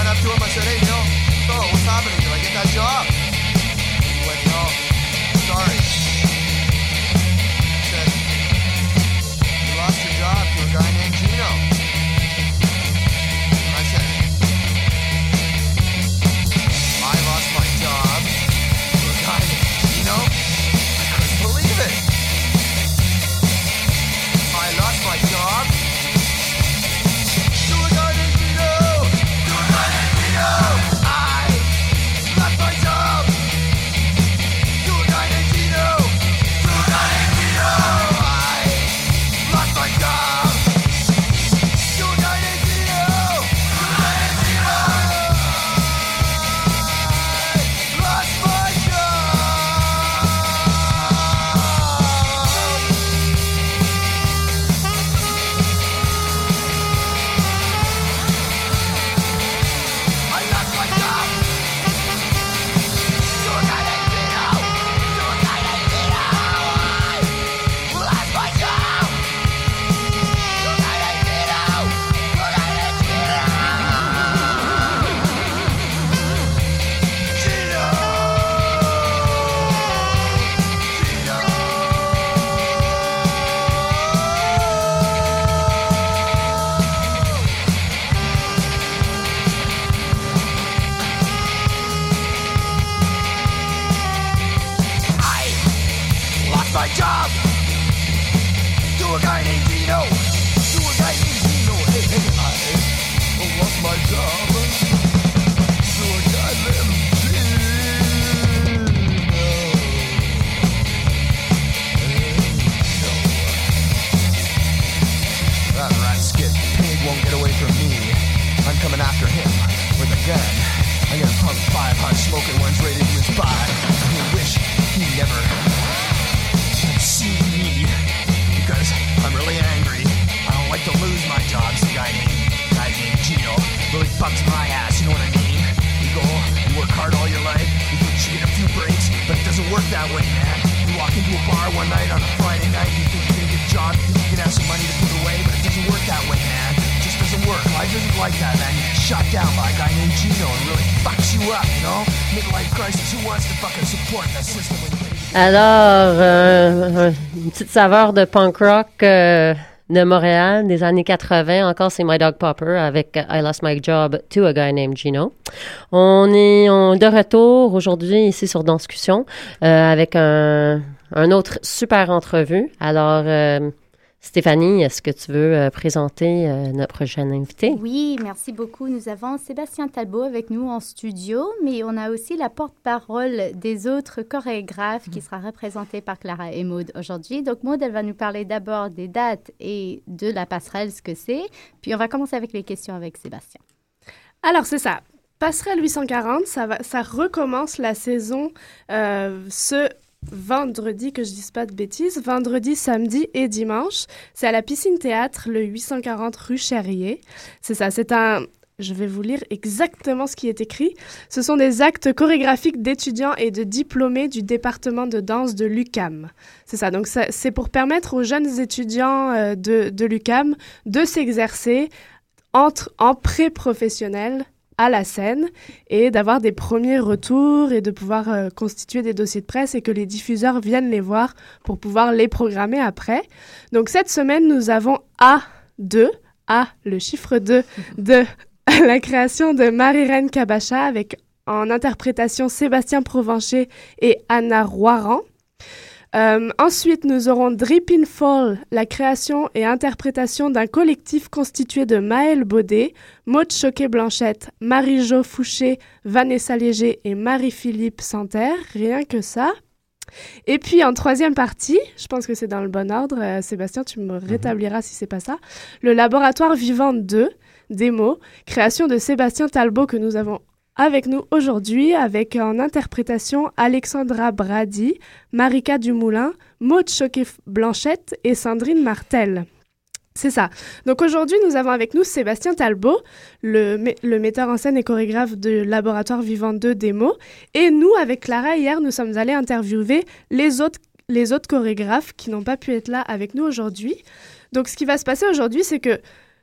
Went up to him, I said, hey, Neil, so what's happening? Did I get that job? Alors, euh, une petite saveur de punk rock euh, de Montréal des années 80. Encore, c'est My Dog Popper avec I Lost My Job to a Guy Named Gino. On est de retour aujourd'hui ici sur Danscussion euh, avec un, un autre super entrevue. Alors, euh, Stéphanie, est-ce que tu veux euh, présenter euh, notre prochaine invitée? Oui, merci beaucoup. Nous avons Sébastien Talbot avec nous en studio, mais on a aussi la porte-parole des autres chorégraphes qui sera représentée par Clara et Maude aujourd'hui. Donc, Maude, elle va nous parler d'abord des dates et de la passerelle, ce que c'est. Puis, on va commencer avec les questions avec Sébastien. Alors, c'est ça. Passerelle 840, ça, va, ça recommence la saison euh, ce vendredi, que je dise pas de bêtises, vendredi, samedi et dimanche. C'est à la piscine théâtre, le 840 rue Cherrier. C'est ça, c'est un... Je vais vous lire exactement ce qui est écrit. Ce sont des actes chorégraphiques d'étudiants et de diplômés du département de danse de l'UCAM. C'est ça, donc c'est pour permettre aux jeunes étudiants euh, de, de l'UCAM de s'exercer entre, en pré-professionnel à la scène et d'avoir des premiers retours et de pouvoir euh, constituer des dossiers de presse et que les diffuseurs viennent les voir pour pouvoir les programmer après. Donc cette semaine, nous avons A2, A, le chiffre 2 de la création de Marie-Reine Kabacha avec en interprétation Sébastien Provencher et Anna Roiran. Euh, ensuite, nous aurons Drip in Fall, la création et interprétation d'un collectif constitué de Maëlle Baudet, Maud Choquet-Blanchette, Marie-Jo Fouché, Vanessa Léger et Marie-Philippe Santerre, rien que ça. Et puis en troisième partie, je pense que c'est dans le bon ordre, euh, Sébastien, tu me rétabliras si c'est pas ça, le laboratoire vivant 2, démo, création de Sébastien Talbot que nous avons avec nous aujourd'hui, avec en interprétation Alexandra Brady, Marika Dumoulin, Maud Choquet-Blanchette et Sandrine Martel. C'est ça. Donc aujourd'hui, nous avons avec nous Sébastien Talbot, le, metteur en scène et chorégraphe de Laboratoire Vivant 2 Démo. Et nous, avec Clara, hier, nous sommes allés interviewer les autres chorégraphes qui n'ont pas pu être là avec nous aujourd'hui. Donc ce qui va se passer aujourd'hui, c'est que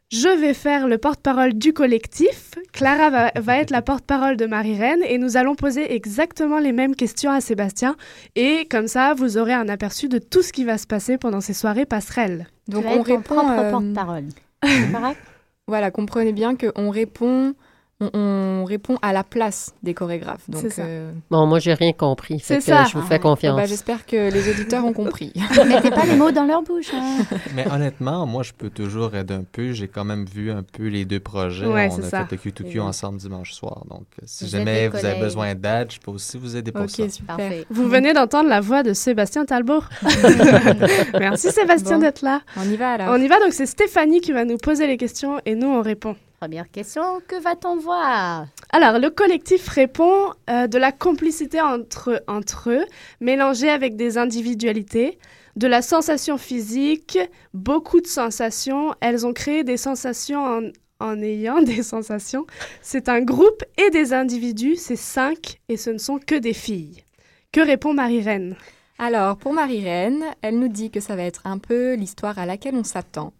je vais faire le porte-parole du collectif. Clara va, va être la porte-parole de Marie-Reine et nous allons poser exactement les mêmes questions à Sébastien. Et comme ça, vous aurez un aperçu de tout ce qui va se passer pendant ces soirées passerelles. Donc Tu vas on répond. propre euh, porte-parole. C'est correct? Voilà, comprenez bien qu'on répond, on, on répond à la place des chorégraphes. Donc, ça. euh, Bon, moi, j'ai rien compris. C'est que ça. Je vous Ah fais ouais. confiance. bah, J'espère que les auditeurs ont compris. Mettez pas les mots dans leur bouche. hein. Mais honnêtement, moi, je peux toujours aider un peu. J'ai quand même vu un peu les deux projets. Ouais, On a ça. fait le Q2Q C'est ensemble dimanche soir. Donc, euh, si Vous jamais vous avez besoin d'aide, je peux aussi vous aider pour ok, ça. super. Parfait. Vous venez d'entendre la voix de Sébastien Talbot. Merci Sébastien Bon. d'être là. On y va alors. On y va, donc c'est Stéphanie qui va nous poser les questions et nous on répond. Première question, que va-t-on voir? Alors, le collectif répond euh, de la complicité entre, entre eux, mélangée avec des individualités, de la sensation physique, beaucoup de sensations. Elles ont créé des sensations en, en ayant des sensations. C'est un groupe et des individus, c'est cinq, et ce ne sont que des filles. Que répond Marie-Reine? Alors, pour Marie-Reine, elle nous dit que ça va être un peu l'histoire à laquelle on s'attend.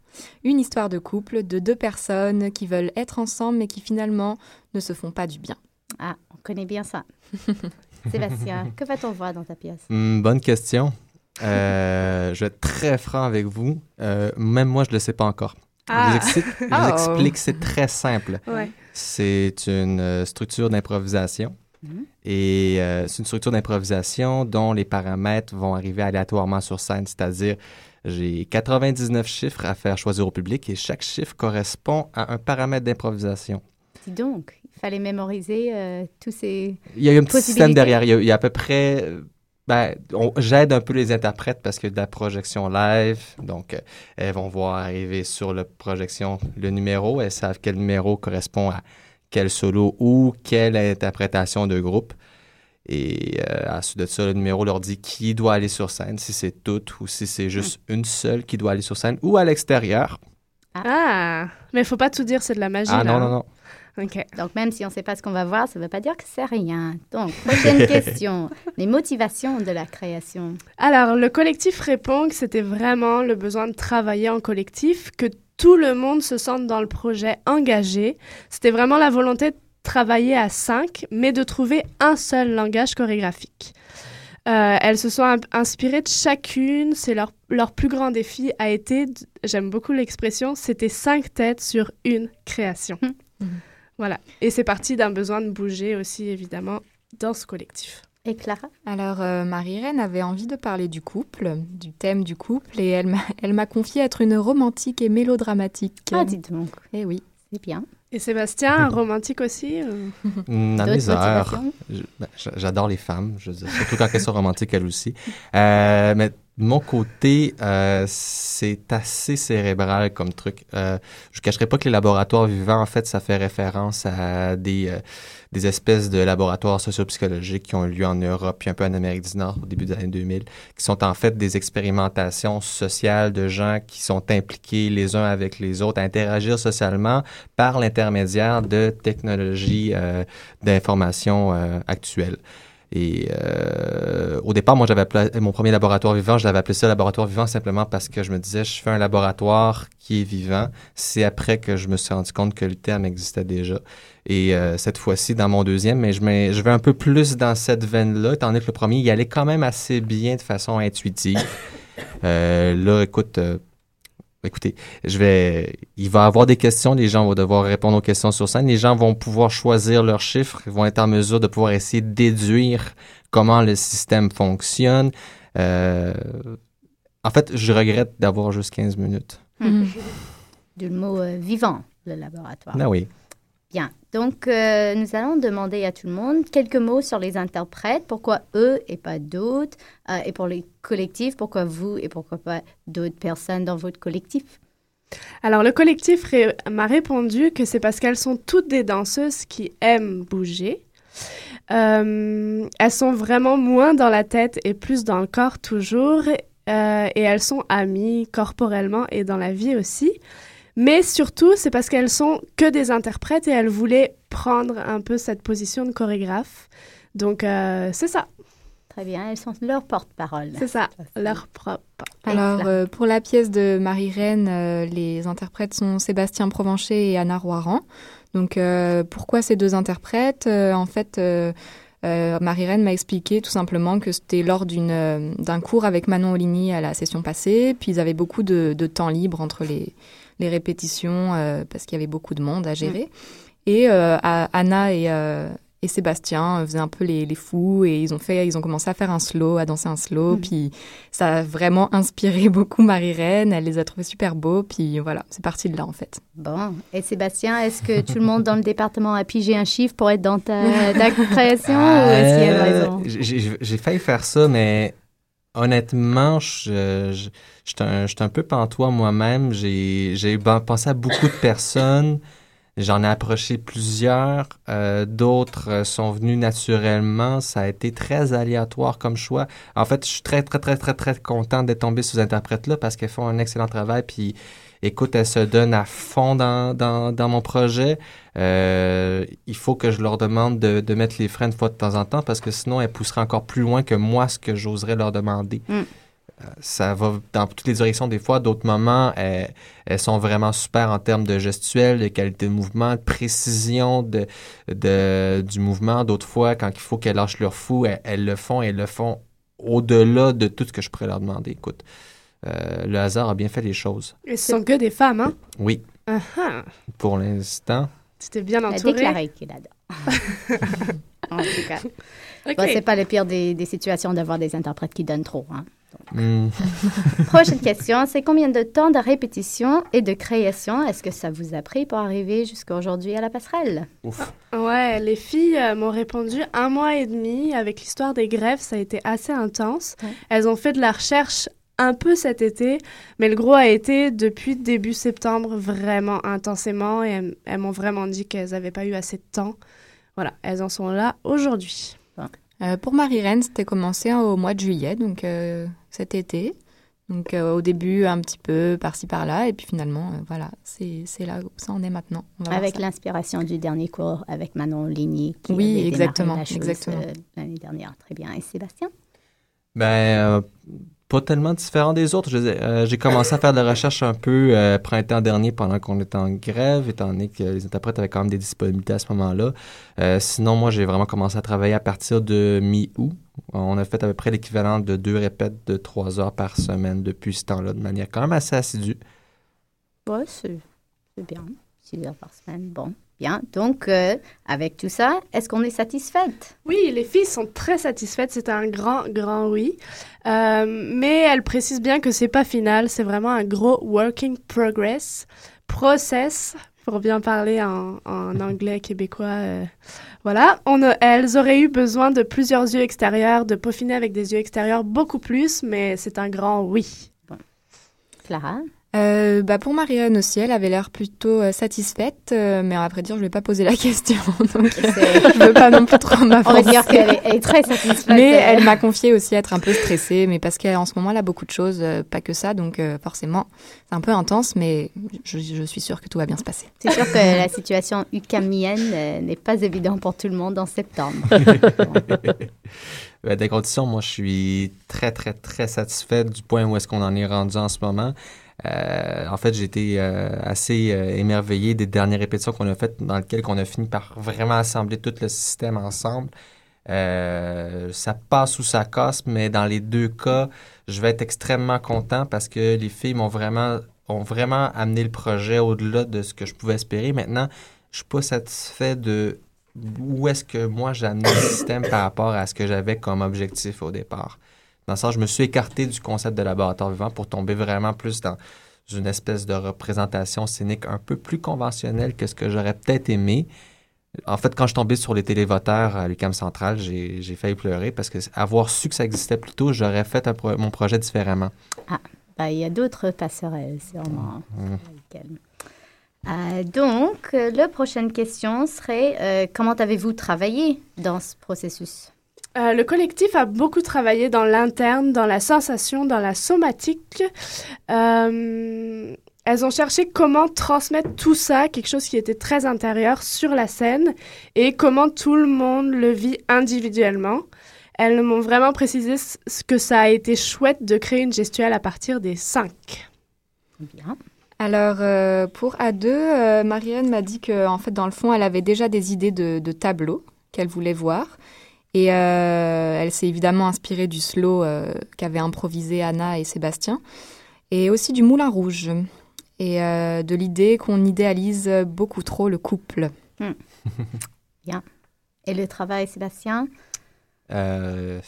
Une histoire de couple de deux personnes qui veulent être ensemble mais qui finalement ne se font pas du bien. Ah, on connaît bien ça. Sébastien, que va-t-on voir dans ta pièce? Hmm, bonne question. Euh, je vais être très franc avec vous. Euh, même moi, je ne le sais pas encore. Je Ah. vous explique, vous Oh. explique, c'est très simple. Ouais. C'est une euh, structure d'improvisation. Mhm. Et euh, c'est une structure d'improvisation dont les paramètres vont arriver aléatoirement sur scène, c'est-à-dire j'ai 99 chiffres à faire choisir au public et chaque chiffre correspond à un paramètre d'improvisation. Dis donc, il fallait mémoriser euh, tous ces... Il y a eu un petit système derrière. Il y a, il y a à peu près euh, ben, j'aide un peu les interprètes parce que de la projection live, donc euh, elles vont voir arriver sur la projection le numéro, elles savent quel numéro correspond à quel solo ou quelle interprétation de groupe. Et euh, à la suite de ça, le numéro leur dit qui doit aller sur scène, si c'est toutes ou si c'est juste une seule qui doit aller sur scène ou à l'extérieur. Ah, mais faut pas tout dire, c'est de la magie. Ah là, non, non, non. Ok. Donc, même si on ne sait pas ce qu'on va voir, ça ne veut pas dire que c'est rien. Donc, prochaine question. Les motivations de la création. Alors, le collectif répond que c'était vraiment le besoin de travailler en collectif, que tout le monde se sente dans le projet engagé. C'était vraiment la volonté de travailler à cinq, mais de trouver un seul langage chorégraphique. Euh, elles se sont in- inspirées de chacune. C'est leur, leur plus grand défi a été, j'aime beaucoup l'expression, c'était cinq têtes sur une création. Voilà. Et c'est parti d'un besoin de bouger aussi, évidemment, dans ce collectif. Et Clara? Alors, euh, Marie-Reine avait envie de parler du couple, du thème du couple, et elle m'a, elle m'a confié être une romantique et mélodramatique. Ah, dites donc. Eh oui. C'est bien. Et Sébastien, un romantique aussi euh Mm, ben, j'a- J'adore les femmes, je veux dire, surtout quand elles sont romantiques elles aussi. Euh, mais de mon côté, euh, c'est assez cérébral comme truc. Euh, je ne cacherai pas que les laboratoires vivants, en fait, ça fait référence à des, euh, des espèces de laboratoires sociopsychologiques qui ont eu lieu en Europe puis un peu en Amérique du Nord au début des années 2000, qui sont en fait des expérimentations sociales de gens qui sont impliqués les uns avec les autres à interagir socialement par l'intermédiaire de technologies euh, d'information euh, actuelles. Et euh, au départ, moi, j'avais appelé mon premier laboratoire vivant, je l'avais appelé ça laboratoire vivant simplement parce que je me disais, je fais un laboratoire qui est vivant. C'est après que je me suis rendu compte que le terme existait déjà. Et euh, cette fois-ci, dans mon deuxième, mais je, mets- je vais un peu plus dans cette veine-là, étant donné que le premier, il allait quand même assez bien de façon intuitive. Euh, là, écoute, euh, Écoutez, je vais, il va y avoir des questions, les gens vont devoir répondre aux questions sur scène, les gens vont pouvoir choisir leurs chiffres, ils vont être en mesure de pouvoir essayer de déduire comment le système fonctionne. Euh, en fait, je regrette d'avoir juste 15 minutes. Du mot euh, vivant, le laboratoire. Ah oui. Bien. Donc, euh, nous allons demander à tout le monde quelques mots sur les interprètes. Pourquoi eux et pas d'autres? Euh, Et pour les collectifs, pourquoi vous et pourquoi pas d'autres personnes dans votre collectif? Alors, le collectif m'a répondu que c'est parce qu'elles sont toutes des danseuses qui aiment bouger. Euh, elles sont vraiment moins dans la tête et plus dans le corps toujours. et elles sont amies corporellement et dans la vie aussi. Mais surtout, c'est parce qu'elles sont que des interprètes et elles voulaient prendre un peu cette position de chorégraphe. Donc, euh, c'est ça. Très bien, elles sont leur porte-parole. C'est ça, leur propre. Alors, euh, pour la pièce de Marie-Reine, euh, les interprètes sont Sébastien Provencher et Anna Roiran. Donc, euh, pourquoi ces deux interprètes? Euh, En fait, euh, euh, Marie-Reine m'a expliqué tout simplement que c'était lors euh, d'un cours avec Manon Oligny à la session passée. Puis, ils avaient beaucoup de, de temps libre entre les, les répétitions euh, parce qu'il y avait beaucoup de monde à gérer. Et euh, à- Anna et, euh, et Sébastien faisaient un peu les, les fous et ils ont fait, ils ont commencé à faire un slow, à danser un slow. Mhm. Puis ça a vraiment inspiré beaucoup Marie-Reine. Elle les a trouvés super beaux. Puis voilà, c'est parti de là en fait. Bon. Et Sébastien, est-ce que tout le monde dans le département a pigé un chiffre pour être dans ta, ta création ou est-ce qu'il y a raison? j'ai failli faire ça, mais honnêtement, je, j'étais un, peu pantois moi-même. J'ai pensé à beaucoup de personnes. J'en ai approché plusieurs. Euh, D'autres euh, sont venus naturellement. Ça a été très aléatoire comme choix. En fait, je suis très, très, très, très, très content d'être tombé sur ces interprètes-là parce qu'elles font un excellent travail. Puis, écoute, elles se donnent à fond dans, dans, dans mon projet. Euh, il faut que je leur demande de, de mettre les freins de fois de temps en temps parce que sinon, elles pousseraient encore plus loin que moi ce que j'oserais leur demander. Mm. Euh, Ça va dans toutes les directions des fois. D'autres moments, elles, elles sont vraiment super en termes de gestuelle, de qualité de mouvement, de précision de, de, du mouvement. D'autres fois, quand il faut qu'elles lâchent leur fou, elles, elles le font et elles le font au-delà de tout ce que je pourrais leur demander. Écoute, euh, le hasard a bien fait les choses. Et ce sont que des femmes, hein? Oui, Ah ah. pour l'instant. Tu t'es bien Elle a déclaré qu'il adore. en tout cas. Ok. Bon, c'est pas le pire des, des situations d'avoir des interprètes qui donnent trop. Hein. Hmm. Prochaine question, c'est combien de temps de répétition et de création est-ce que ça vous a pris pour arriver jusqu'à aujourd'hui à la passerelle? Ouf. Ouais, les filles euh, m'ont répondu un mois et demi. Avec l'histoire des grèves, ça a été assez intense. Ouais. Elles ont fait de la recherche un peu cet été, mais le gros a été depuis début septembre vraiment intensément et elles, elles m'ont vraiment dit qu'elles n'avaient pas eu assez de temps. Voilà, elles en sont là aujourd'hui. Euh, pour Marie-Reine, c'était commencé au mois de juillet, donc euh, cet été. Donc euh, au début, un petit peu par-ci par-là, et puis finalement, euh, voilà, c'est là où ça en est maintenant. On va voir Avec l'inspiration du dernier cours avec Manon Ligny qui Oui, avait exactement, la chose, exactement. euh, l'année dernière. Très bien. Et Sébastien? Ben, euh, pas tellement différent des autres. Euh, J'ai commencé à faire de la recherche un peu euh, printemps dernier pendant qu'on était en grève, étant donné que les interprètes avaient quand même des disponibilités à ce moment-là. Euh, sinon, moi, j'ai vraiment commencé à travailler à partir de mi-août. On a fait à peu près l'équivalent de deux répètes de trois heures par semaine depuis ce temps-là, de manière quand même assez assidue. C'est c'est bien. Six heures par semaine. Bon, bien. Donc, euh, avec tout ça, est-ce qu'on est satisfaite? Oui, les filles sont très satisfaites. C'est un grand, grand oui. Euh, mais elles précisent bien que c'est pas final. C'est vraiment un gros working progress, process, pour bien parler en, en anglais québécois. euh, voilà. On a- elles auraient eu besoin de plusieurs yeux extérieurs, de peaufiner avec des yeux extérieurs beaucoup plus, mais c'est un grand oui. Clara? Euh, bah pour Marianne aussi, elle avait l'air plutôt euh, satisfaite, euh, mais à vrai dire, je lui ai pas posé la question, donc je veux pas non plus trop On va m'avancer. dire qu'elle est, très satisfaite. Mais euh, elle m'a confié aussi être un peu stressée, mais parce qu'en ce moment, elle a beaucoup de choses, euh, pas que ça, donc euh, forcément, c'est un peu intense, mais je, je suis sûre que tout va bien se passer. C'est sûr que la situation ucamienne euh, n'est pas évidente pour tout le monde en septembre. Des conditions, moi, je suis très, très, très satisfait du point où est-ce qu'on en est rendu en ce moment. Euh, en fait, j'ai été euh, assez euh, émerveillé des dernières répétitions qu'on a faites, dans lesquelles on a fini par vraiment assembler tout le système ensemble. Euh, ça passe ou ça casse, mais dans les deux cas, je vais être extrêmement content parce que les filles m'ont vraiment, ont vraiment amené le projet au-delà de ce que je pouvais espérer. Maintenant, je suis pas satisfait de où est-ce que moi j'ai amené le système par rapport à ce que j'avais comme objectif au départ. Dans le sens, je me suis écarté du concept de laboratoire vivant pour tomber vraiment plus dans une espèce de représentation scénique un peu plus conventionnelle que ce que j'aurais peut-être aimé. En fait, quand je suis tombé sur les télévoteurs à l'UQAM Central, j'ai j'ai failli pleurer parce que avoir su que ça existait plus tôt, j'aurais fait pro- mon projet différemment. Ben, il y a d'autres passerelles, sûrement. Mm. elle. Euh, donc, euh, la prochaine question serait euh, comment avez-vous travaillé dans ce processus? Euh, le collectif a beaucoup travaillé dans l'interne, dans la sensation, dans la somatique. Euh, elles ont cherché comment transmettre tout ça, quelque chose qui était très intérieur, sur la scène et comment tout le monde le vit individuellement. Elles m'ont vraiment précisé ce que ça a été chouette de créer une gestuelle à partir des cinq. Bien. Alors, euh, pour A2, euh, Marianne m'a dit que, en fait, dans le fond, elle avait déjà des idées de, de tableaux qu'elle voulait voir. Et euh, elle s'est évidemment inspirée du slow euh, qu'avaient improvisé Anna et Sébastien. Et aussi du Moulin Rouge. Et euh, de l'idée qu'on idéalise beaucoup trop le couple. Et le travail, Sébastien? Euh,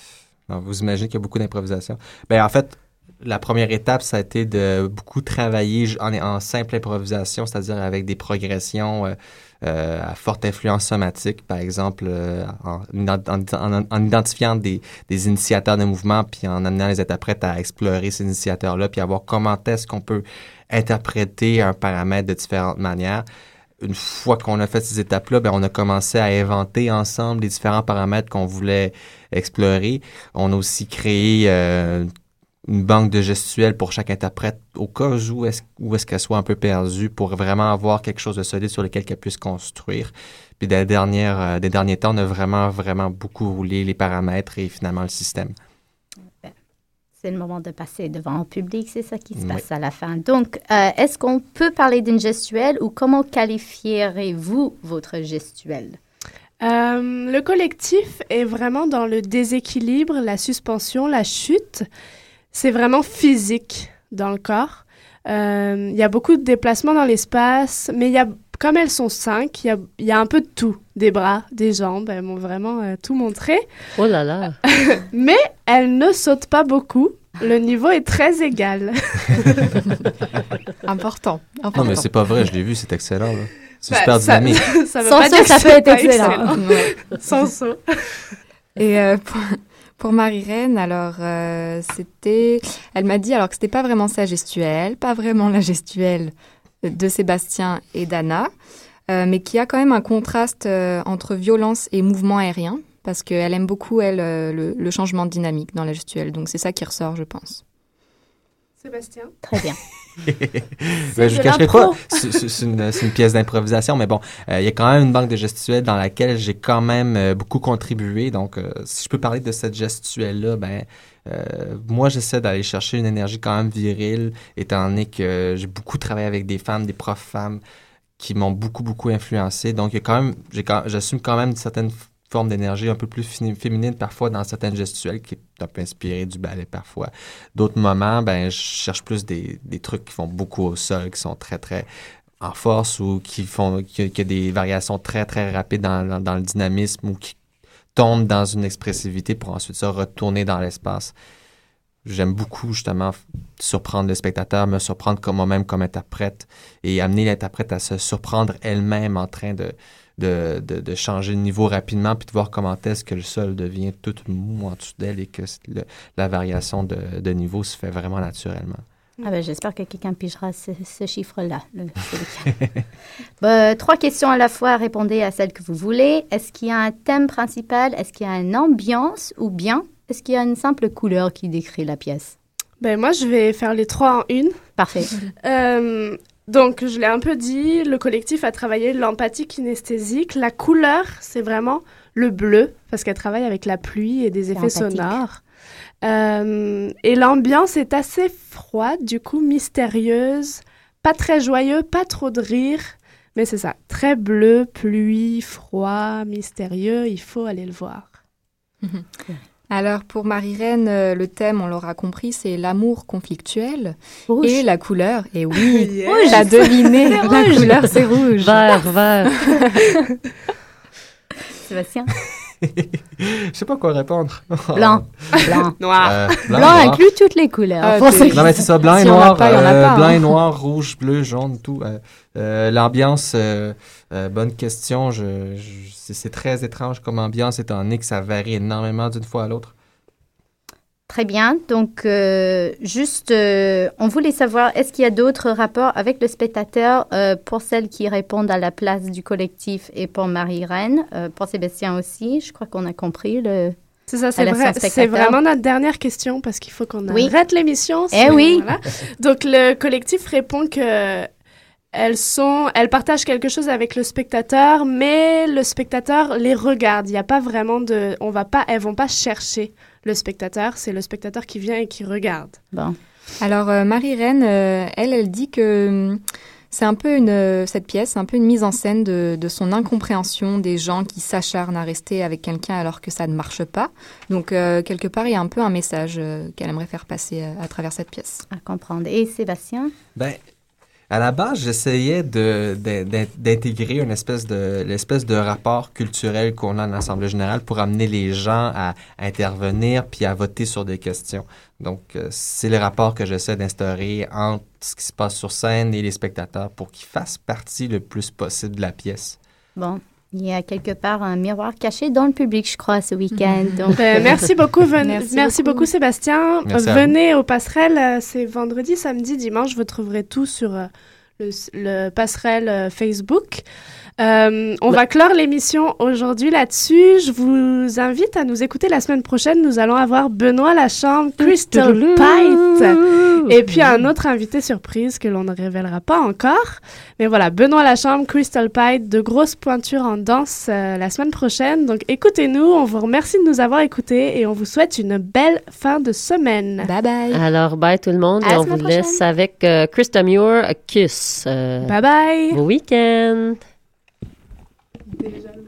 vous imaginez qu'il y a beaucoup d'improvisation. Ben, en fait, la première étape, ça a été de beaucoup travailler en, simple improvisation, c'est-à-dire avec des progressions euh, euh, à forte influence somatique, par exemple, euh, en, en- en- en identifiant des, des initiateurs de mouvement, puis en amenant les interprètes à explorer ces initiateurs-là, puis à voir comment est-ce qu'on peut interpréter un paramètre de différentes manières une fois qu'on a fait ces étapes-là, ben, on a commencé à inventer ensemble les différents paramètres qu'on voulait explorer. On a aussi créé euh, une banque de gestuels pour chaque interprète au cas où est-ce, où est-ce qu'elle soit un peu perdue pour vraiment avoir quelque chose de solide sur lequel qu'elle puisse construire. Puis des, dernières, euh, des derniers temps, on a vraiment, vraiment beaucoup roulé les paramètres et finalement le système. C'est le moment de passer devant le public, c'est ça qui se Oui. passe à la fin. Donc, euh, est-ce qu'on peut parler d'une gestuelle ou comment qualifierez-vous votre gestuelle? Euh, le collectif est vraiment dans le déséquilibre, la suspension, la chute. C'est vraiment physique dans le corps. Euh, Il y a beaucoup de déplacements dans l'espace, mais il y a, comme elles sont cinq, il y a, il y a un peu de tout. Des bras, des jambes, elles m'ont vraiment euh, tout montré. Oh là là! Mais elles ne sautent pas beaucoup. Le niveau est très égal. Important. Non, mais c'est pas vrai, je l'ai vu, c'est excellent. là. C'est Bah, super dynamique. ça veut Sans pas ça, dire ça peut être excellent. Sans ça. Et euh, pour, pour Marie-Reine, alors, euh, c'était. Elle m'a dit alors que c'était pas vraiment sa gestuelle, pas vraiment la gestuelle de Sébastien et d'Anna, euh, mais qu'il y a quand même un contraste euh, entre violence et mouvement aérien, parce qu'elle aime beaucoup, elle, le, le changement de dynamique dans la gestuelle. Donc, c'est ça qui ressort, je pense. Sébastien Très bien. Ben, je ne cacherai pas, c'est une, c'est une pièce d'improvisation, mais bon, euh, il y a quand même une banque de gestuelle dans laquelle j'ai quand même euh, beaucoup contribué. Donc, euh, si je peux parler de cette gestuelle-là, ben, euh, moi, j'essaie d'aller chercher une énergie quand même virile, étant donné que j'ai beaucoup travaillé avec des femmes, des profs femmes qui m'ont beaucoup, beaucoup influencé. Donc, il y a quand même, j'assume quand même une certaine forme d'énergie un peu plus féminine parfois dans certaines gestuelles qui est un peu inspirée du ballet parfois. D'autres moments, ben, je cherche plus des, trucs qui font beaucoup au sol, qui sont très, très en force ou qui font qui, a des variations très, très rapides dans, le dynamisme ou qui tombent dans une expressivité pour ensuite se retourner dans l'espace. J'aime beaucoup justement surprendre le spectateur, me surprendre comme moi-même comme interprète et amener l'interprète à se surprendre elle-même en train de, de, de, de changer de niveau rapidement puis de voir comment est-ce que le sol devient tout mou en dessous d'elle et que le- la variation de, de niveau se fait vraiment naturellement. Ah ben, J'espère que quelqu'un pigera ce, ce chiffre-là. Bah, trois questions à la fois, répondez à celles que vous voulez. Est-ce qu'il y a un thème principal? Est-ce qu'il y a une ambiance? Ou bien, est-ce qu'il y a une simple couleur qui décrit la pièce? Ben moi, je vais faire les trois en une. Parfait. Euh, donc, je l'ai un peu dit, le collectif a travaillé l'empathie kinesthésique. La couleur, c'est vraiment le bleu, parce qu'elle travaille avec la pluie et des effets sonores. Euh, et l'ambiance est assez froide, du coup mystérieuse, pas très joyeux, pas trop de rire, mais c'est ça, très bleu, pluie, froid, mystérieux, il faut aller le voir. Alors, pour Marie-Reine, euh, le thème, on l'aura compris, c'est l'amour conflictuel. Rouge. Et la couleur, et oui, rouge, t'as deviné, la rouge. couleur, c'est rouge. Vert, vert. Sébastien Je sais pas quoi répondre. Blanc. Blanc. Noir. Euh, Blanc noir. inclut toutes les couleurs. Qui- Non, mais c'est ça, blanc et Si noir. pas, euh, pas, blanc hein. et noir, rouge, bleu, jaune, tout. Euh, L'ambiance, euh, euh, bonne question. Je, je- c'est très étrange comme ambiance, étant donné que ça varie énormément d'une fois à l'autre. Très bien. Donc, euh, juste, euh, on voulait savoir, est-ce qu'il y a d'autres rapports avec le spectateur euh, pour celles qui répondent à la place du collectif et pour Marie-Reine, euh, pour Sébastien aussi Je crois qu'on a compris le... C'est ça, c'est vrai. C'est vraiment notre dernière question parce qu'il faut qu'on Oui. arrête l'émission. Eh oui. voilà. Donc le collectif répond que elles sont, elles partagent quelque chose avec le spectateur, mais le spectateur les regarde. Il n'y a pas vraiment de, on va pas, elles vont pas chercher le spectateur. C'est le spectateur qui vient et qui regarde. Bon. Alors, euh, Marie-Reine, euh, elle, elle dit que hum, c'est un peu une, euh, cette pièce, c'est un peu une mise en scène de, de son incompréhension des gens qui s'acharnent à rester avec quelqu'un alors que ça ne marche pas. Donc, euh, quelque part, il y a un peu un message euh, qu'elle aimerait faire passer euh, à travers cette pièce. À comprendre. Et Sébastien? Ben, à la base, j'essayais d'intégrer une espèce de, l'espèce de rapport culturel qu'on a en Assemblée générale pour amener les gens à intervenir puis à voter sur des questions. Donc, euh, c'est le rapport que j'essaie d'instaurer entre ce qui se passe sur scène et les spectateurs pour qu'ils fassent partie le plus possible de la pièce. Bon. Il y a quelque part un miroir caché dans le public, je crois, ce week-end. Donc, Ben, merci beaucoup, Ven- Merci merci, beaucoup. beaucoup. Sébastien. Merci Venez aux passerelles, euh, c'est vendredi, samedi, dimanche. Vous trouverez tout sur euh, le, le passerelle euh, Facebook. Euh, on va clore l'émission aujourd'hui là-dessus. Je vous invite à nous écouter la semaine prochaine. Nous allons avoir Benoît Lachambre, Crystal Pite et puis un autre invité surprise que l'on ne révélera pas encore. Mais voilà, Benoît Lachambre, Crystal Pite, de grosses pointures en danse euh, la semaine prochaine. Donc écoutez-nous, on vous remercie de nous avoir écoutés et on vous souhaite une belle fin de semaine. Bye bye! Alors, bye tout le monde. À et on vous laisse avec euh, Krista Muir, Kiss. Euh, Bye bye! Bon week-end. Déjà